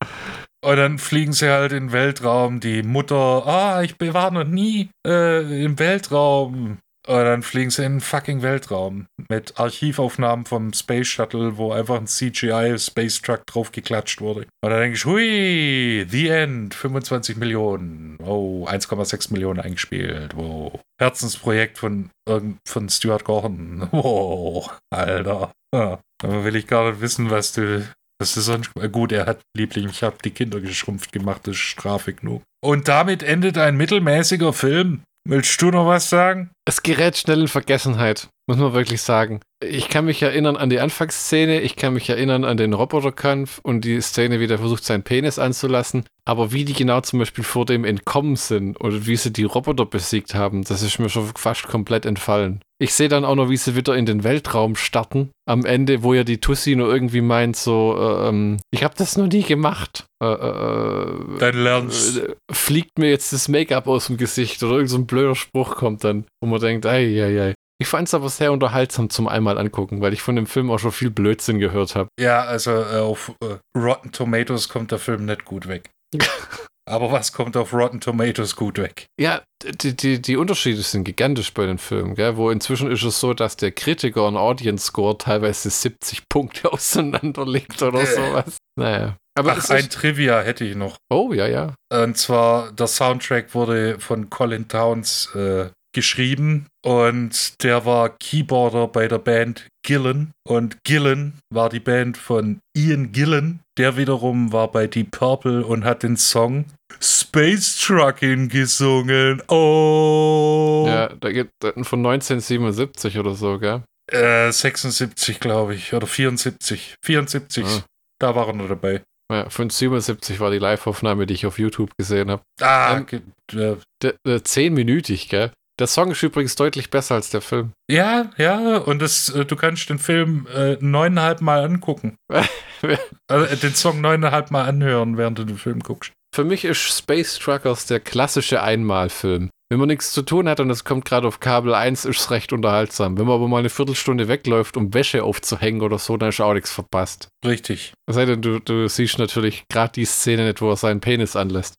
Und dann fliegen sie halt in den Weltraum. Die Mutter, ah, ich war noch nie äh, im Weltraum. Und dann fliegen sie in den fucking Weltraum mit Archivaufnahmen vom Space Shuttle, wo einfach ein CGI Space Truck drauf geklatscht wurde. Und dann denke ich, hui, The End, 25 Millionen. Oh, 1,6 Millionen eingespielt. Wow. Herzensprojekt von, von Stuart Gordon. (laughs) Wow, Alter. Ja. Aber will ich gar nicht wissen, was du das ist sonst gut, er hat Liebling, ich habe die Kinder geschrumpft gemacht, das ist Strafe genug. Und damit endet ein mittelmäßiger Film. Willst du noch was sagen? Es gerät schnell in Vergessenheit, muss man wirklich sagen. Ich kann mich erinnern an die Anfangsszene, ich kann mich erinnern an den Roboterkampf und die Szene, wie der versucht, seinen Penis anzulassen. Aber wie die genau zum Beispiel vor dem entkommen sind oder wie sie die Roboter besiegt haben, das ist mir schon fast komplett entfallen. Ich sehe dann auch noch, wie sie wieder in den Weltraum starten. Am Ende, wo ja die Tussi nur irgendwie meint, so, äh, ähm, ich habe das noch nie gemacht. Äh, äh, äh dann lernst. Äh, fliegt mir jetzt das Make-up aus dem Gesicht oder irgendein so blöder Spruch kommt dann, wo man denkt, ei, ei, ei. Ich fand es aber sehr unterhaltsam zum einmal angucken, weil ich von dem Film auch schon viel Blödsinn gehört habe. Ja, also äh, auf äh, Rotten Tomatoes kommt der Film nicht gut weg. (laughs) aber was kommt auf Rotten Tomatoes gut weg? Ja, die, die, die Unterschiede sind gigantisch bei den Filmen, gell? wo inzwischen ist es so, dass der Kritiker und Audience Score teilweise 70 Punkte (laughs) auseinanderlegt oder äh. sowas. Naja. Aber Ach, ein Trivia hätte ich noch. Oh, ja, ja. Und zwar, der Soundtrack wurde von Colin Towns äh, geschrieben und der war Keyboarder bei der Band Gillen und Gillen war die Band von Ian Gillen, der wiederum war bei Deep Purple und hat den Song Space Trucking gesungen. Oh! Ja, da gibt von 1977 oder so, gell? Äh, 76, glaube ich, oder 74. 74, ah. da waren wir dabei. Ja, von 77 war die Live-Aufnahme, die ich auf YouTube gesehen habe. Ah, ähm, äh, zehnminütig, gell? Der Song ist übrigens deutlich besser als der Film. Ja, ja, und das, äh, du kannst den Film äh, neuneinhalb Mal angucken. (laughs) also, äh, den Song neuneinhalb Mal anhören, während du den Film guckst. Für mich ist Space Truckers der klassische Einmalfilm. Wenn man nichts zu tun hat und es kommt gerade auf Kabel 1, ist es recht unterhaltsam. Wenn man aber mal eine Viertelstunde wegläuft, um Wäsche aufzuhängen oder so, dann ist auch nichts verpasst. Richtig. Es sei denn, du, du siehst natürlich gerade die Szene nicht, wo er seinen Penis anlässt.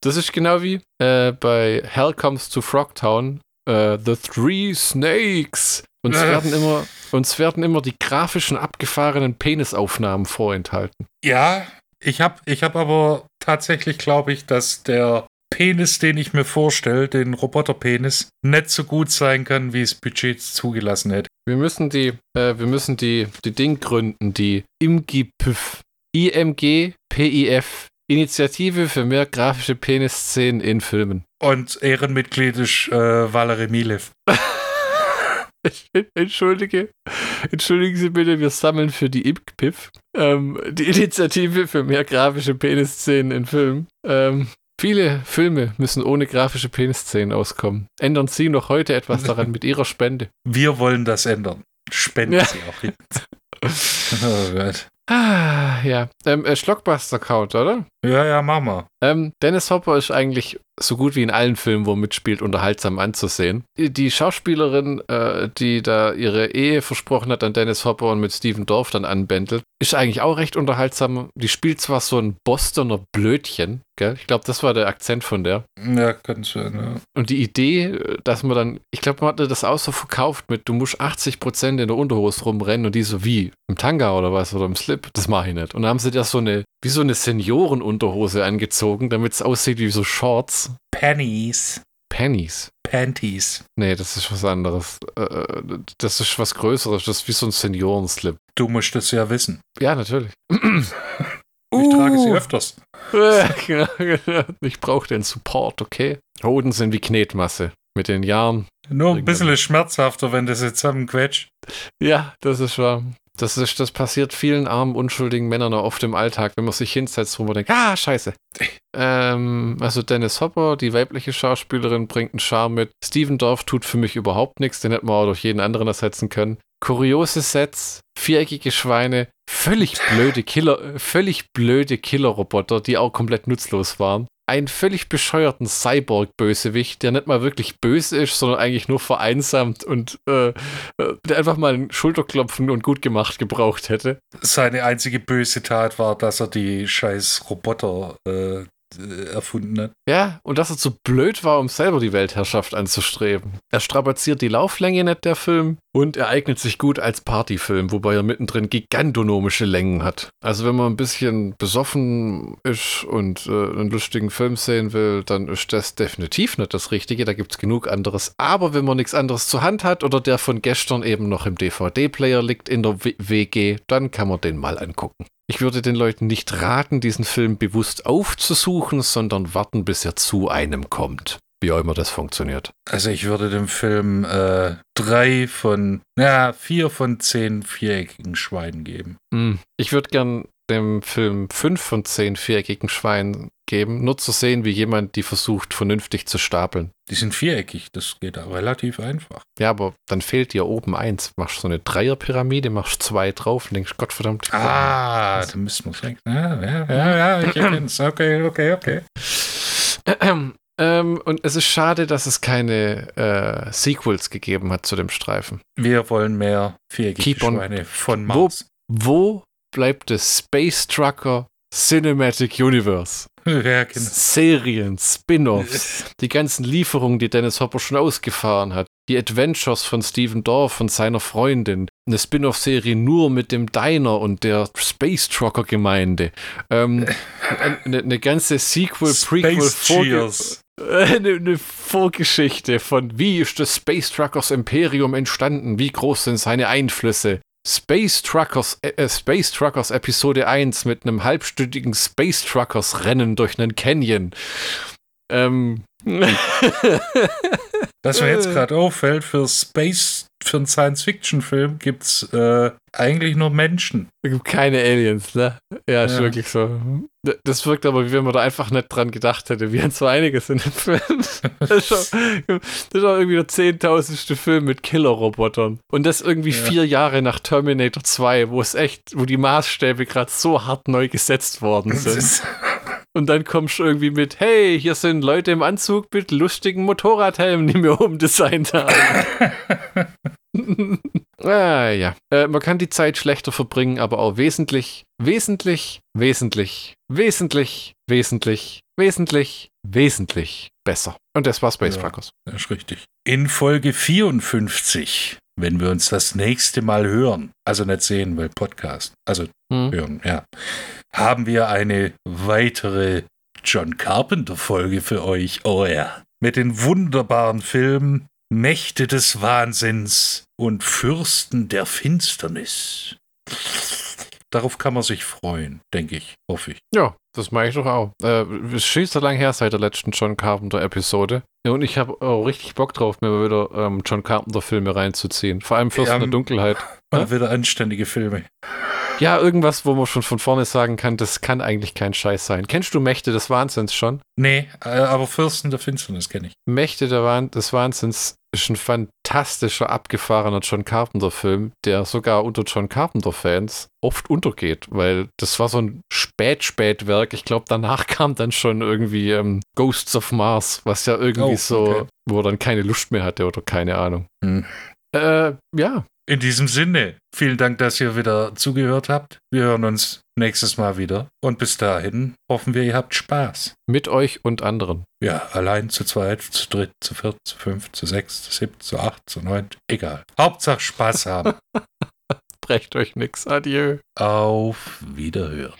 Das ist genau wie äh, bei Hell Comes to Frogtown, äh, The Three Snakes. Uns werden, immer, uns werden immer die grafischen, abgefahrenen Penisaufnahmen vorenthalten. Ja, ich habe ich hab aber tatsächlich, glaube ich, dass der Penis, den ich mir vorstelle, den Roboterpenis, nicht so gut sein kann, wie es Budget zugelassen hätte. Wir müssen die, äh, wir müssen die, die Ding gründen, die IMGPIF. IMG PIF. Initiative für mehr grafische Penisszenen in Filmen. Und Ehrenmitglied ist äh, Valerie Milev. (laughs) (laughs) Entschuldige, entschuldigen Sie bitte, wir sammeln für die IMGPIF, ähm, die Initiative für mehr grafische Penisszenen in Filmen. Ähm, viele Filme müssen ohne grafische Penisszenen auskommen. Ändern Sie noch heute etwas daran mit Ihrer Spende. Wir wollen das ändern. Spenden Ja. Sie auch hin. (laughs) oh Gott. Ah, ja. Ähm, äh, Schlockbuster-Count, oder? Ja, ja, Mama. Ähm, Dennis Hopper ist eigentlich so gut wie in allen Filmen, wo er mitspielt, unterhaltsam anzusehen. Die- Schauspielerin, äh, die da ihre Ehe versprochen hat an Dennis Hopper und mit Steven Dorff dann anbändelt, ist eigentlich auch recht unterhaltsam. Die spielt zwar so ein Bostoner Blödchen, gell? Ich glaube, das war der Akzent von der. Ja, kann sein, ja. Und die Idee, dass man dann, ich glaube, man hatte das auch so verkauft mit, du musst 80% in der Unterhose rumrennen und die so wie im Tanga oder was oder im Slip, das mache ich nicht. Und dann haben sie da so eine, wie so eine Seniorenunterhose angezogen, damit es aussieht wie so Shorts. Pennies. Pennies. Panties. Nee, das ist was anderes. Äh, Das ist was Größeres, das ist wie so ein Seniorenslip. Du musst das ja wissen. Ja, natürlich. (laughs) Ich trage sie Uh. öfters. (laughs) Ich brauche den Support, okay? Hoden sind wie Knetmasse. Mit den Jahren Nur ein bisschen schmerzhafter, wenn das jetzt zusammenquetscht. Ja, das ist wahr. Das, ist, das passiert vielen armen, unschuldigen Männern auch oft im Alltag, wenn man sich hinsetzt, wo man denkt, ah, scheiße. (laughs) Ähm, also Dennis Hopper, die weibliche Schauspielerin, bringt einen Charme mit. Steven Dorff tut für mich überhaupt nichts, den hätten wir auch durch jeden anderen ersetzen können. Kuriose Sets, viereckige Schweine, völlig blöde Killer, völlig blöde Killerroboter, die auch komplett nutzlos waren. Einen völlig bescheuerten Cyborg-Bösewicht, der nicht mal wirklich böse ist, sondern eigentlich nur vereinsamt und äh, äh, der einfach mal ein Schulterklopfen und gut gemacht gebraucht hätte. Seine einzige böse Tat war, dass er die scheiß Roboter äh, äh, erfunden hat. Ja, und dass er zu blöd war, um selber die Weltherrschaft anzustreben. Er strapaziert die Lauflänge nicht, der Film, und er eignet sich gut als Partyfilm, wobei er mittendrin gigantonomische Längen hat. Also wenn man ein bisschen besoffen ist und äh, einen lustigen Film sehen will, dann ist das definitiv nicht das Richtige, da gibt es genug anderes. Aber wenn man nichts anderes zur Hand hat oder der von gestern eben noch im DVD-Player liegt in der W WG, dann kann man den mal angucken. Ich würde den Leuten nicht raten, diesen Film bewusst aufzusuchen, sondern warten, bis er zu einem kommt. Wie auch immer das funktioniert. Also ich würde dem Film äh, drei von, ja, vier von zehn viereckigen Schweinen geben. Hm. Ich würde gern dem Film fünf von zehn viereckigen Schweinen geben, nur zu sehen, wie jemand die versucht, vernünftig zu stapeln. Die sind viereckig, das geht auch relativ einfach. Ja, aber dann fehlt dir oben eins. Machst so eine Dreierpyramide, machst zwei drauf und denkst, Gottverdammt. Ah, da müssen wir sagen. Ja, ja, ja, ja, ich erkenne es. Okay, okay, okay. (clears throat) (clears throat) Ähm, und es ist schade, dass es keine äh, Sequels gegeben hat zu dem Streifen. Wir wollen mehr viereckige Keep on- Schweine von Wo- Mars. Wo bleibt das Space Trucker Cinematic Universe? (laughs) Ja, genau. Serien, Spin-offs, (laughs) die ganzen Lieferungen, die Dennis Hopper schon ausgefahren hat, die Adventures von Steven Dorff und seiner Freundin, eine Spin-off-Serie nur mit dem Diner und der Space Trucker Gemeinde. Ähm, (laughs) eine, eine ganze Sequel, Prequel, Vorge eine, eine Vorgeschichte von wie ist das Space Truckers Imperium entstanden, wie groß sind seine Einflüsse. Space Truckers, äh, äh Space Truckers Episode 1 mit einem halbstündigen Space Truckers Rennen durch einen Canyon. Ähm. (laughs) Was mir jetzt gerade auffällt, für Space, für einen Science-Fiction-Film gibt es äh, eigentlich nur Menschen. Es gibt keine Aliens, ne? Ja, ist ja. wirklich so. Das wirkt aber, wie wenn man da einfach nicht dran gedacht hätte. Wir haben so einiges in dem Film. (laughs) Das ist schon, das ist auch irgendwie der zehntausendste Film mit Killer-Robotern. Und das irgendwie ja. vier Jahre nach Terminator 2, wo es echt, wo die Maßstäbe gerade so hart neu gesetzt worden sind. Und dann kommst du irgendwie mit, hey, hier sind Leute im Anzug mit lustigen Motorradhelmen, die wir umdesignt haben. (laughs) ah, ja. Äh, man kann die Zeit schlechter verbringen, aber auch wesentlich, wesentlich, wesentlich, wesentlich, wesentlich, wesentlich, wesentlich besser. Und das war Space ja, Das ist richtig. In Folge 54 wenn wir uns das nächste Mal hören, also nicht sehen, weil Podcast, also hm. hören, ja, haben wir eine weitere John Carpenter-Folge für euch. Oh ja. Mit den wunderbaren Filmen Mächte des Wahnsinns und Fürsten der Finsternis. Darauf kann man sich freuen, denke ich, hoffe ich. Ja, das mache ich doch auch. Äh, es schießt so lange her seit der letzten John Carpenter-Episode. Und ich habe auch richtig Bock drauf, mir wieder ähm, John Carpenter-Filme reinzuziehen. Vor allem Fürst ja, der Dunkelheit. (laughs) Mal wieder anständige Filme. Ja, irgendwas, wo man schon von vorne sagen kann, das kann eigentlich kein Scheiß sein. Kennst du Mächte des Wahnsinns schon? Nee, äh, aber Fürsten der Finsternis kenne ich. Mächte des Wahnsinns ist ein fantastischer, abgefahrener John Carpenter-Film, der sogar unter John Carpenter-Fans oft untergeht, weil das war so ein Spät-Spätwerk. Ich glaube, danach (laughs) kam dann schon irgendwie ähm, Ghosts of Mars, was ja irgendwie oh, okay. so, wo er dann keine Lust mehr hatte oder keine Ahnung. Hm. Äh, ja, in diesem Sinne, vielen Dank, dass ihr wieder zugehört habt. Wir hören uns nächstes Mal wieder. Und bis dahin hoffen wir, ihr habt Spaß. Mit euch und anderen. Ja, allein zu zweit, zu dritt, zu viert, zu fünf, zu sechs, zu sieben, zu acht, zu neun. Egal. Hauptsache Spaß haben. (laughs) Brecht euch nix. Adieu. Auf Wiederhören.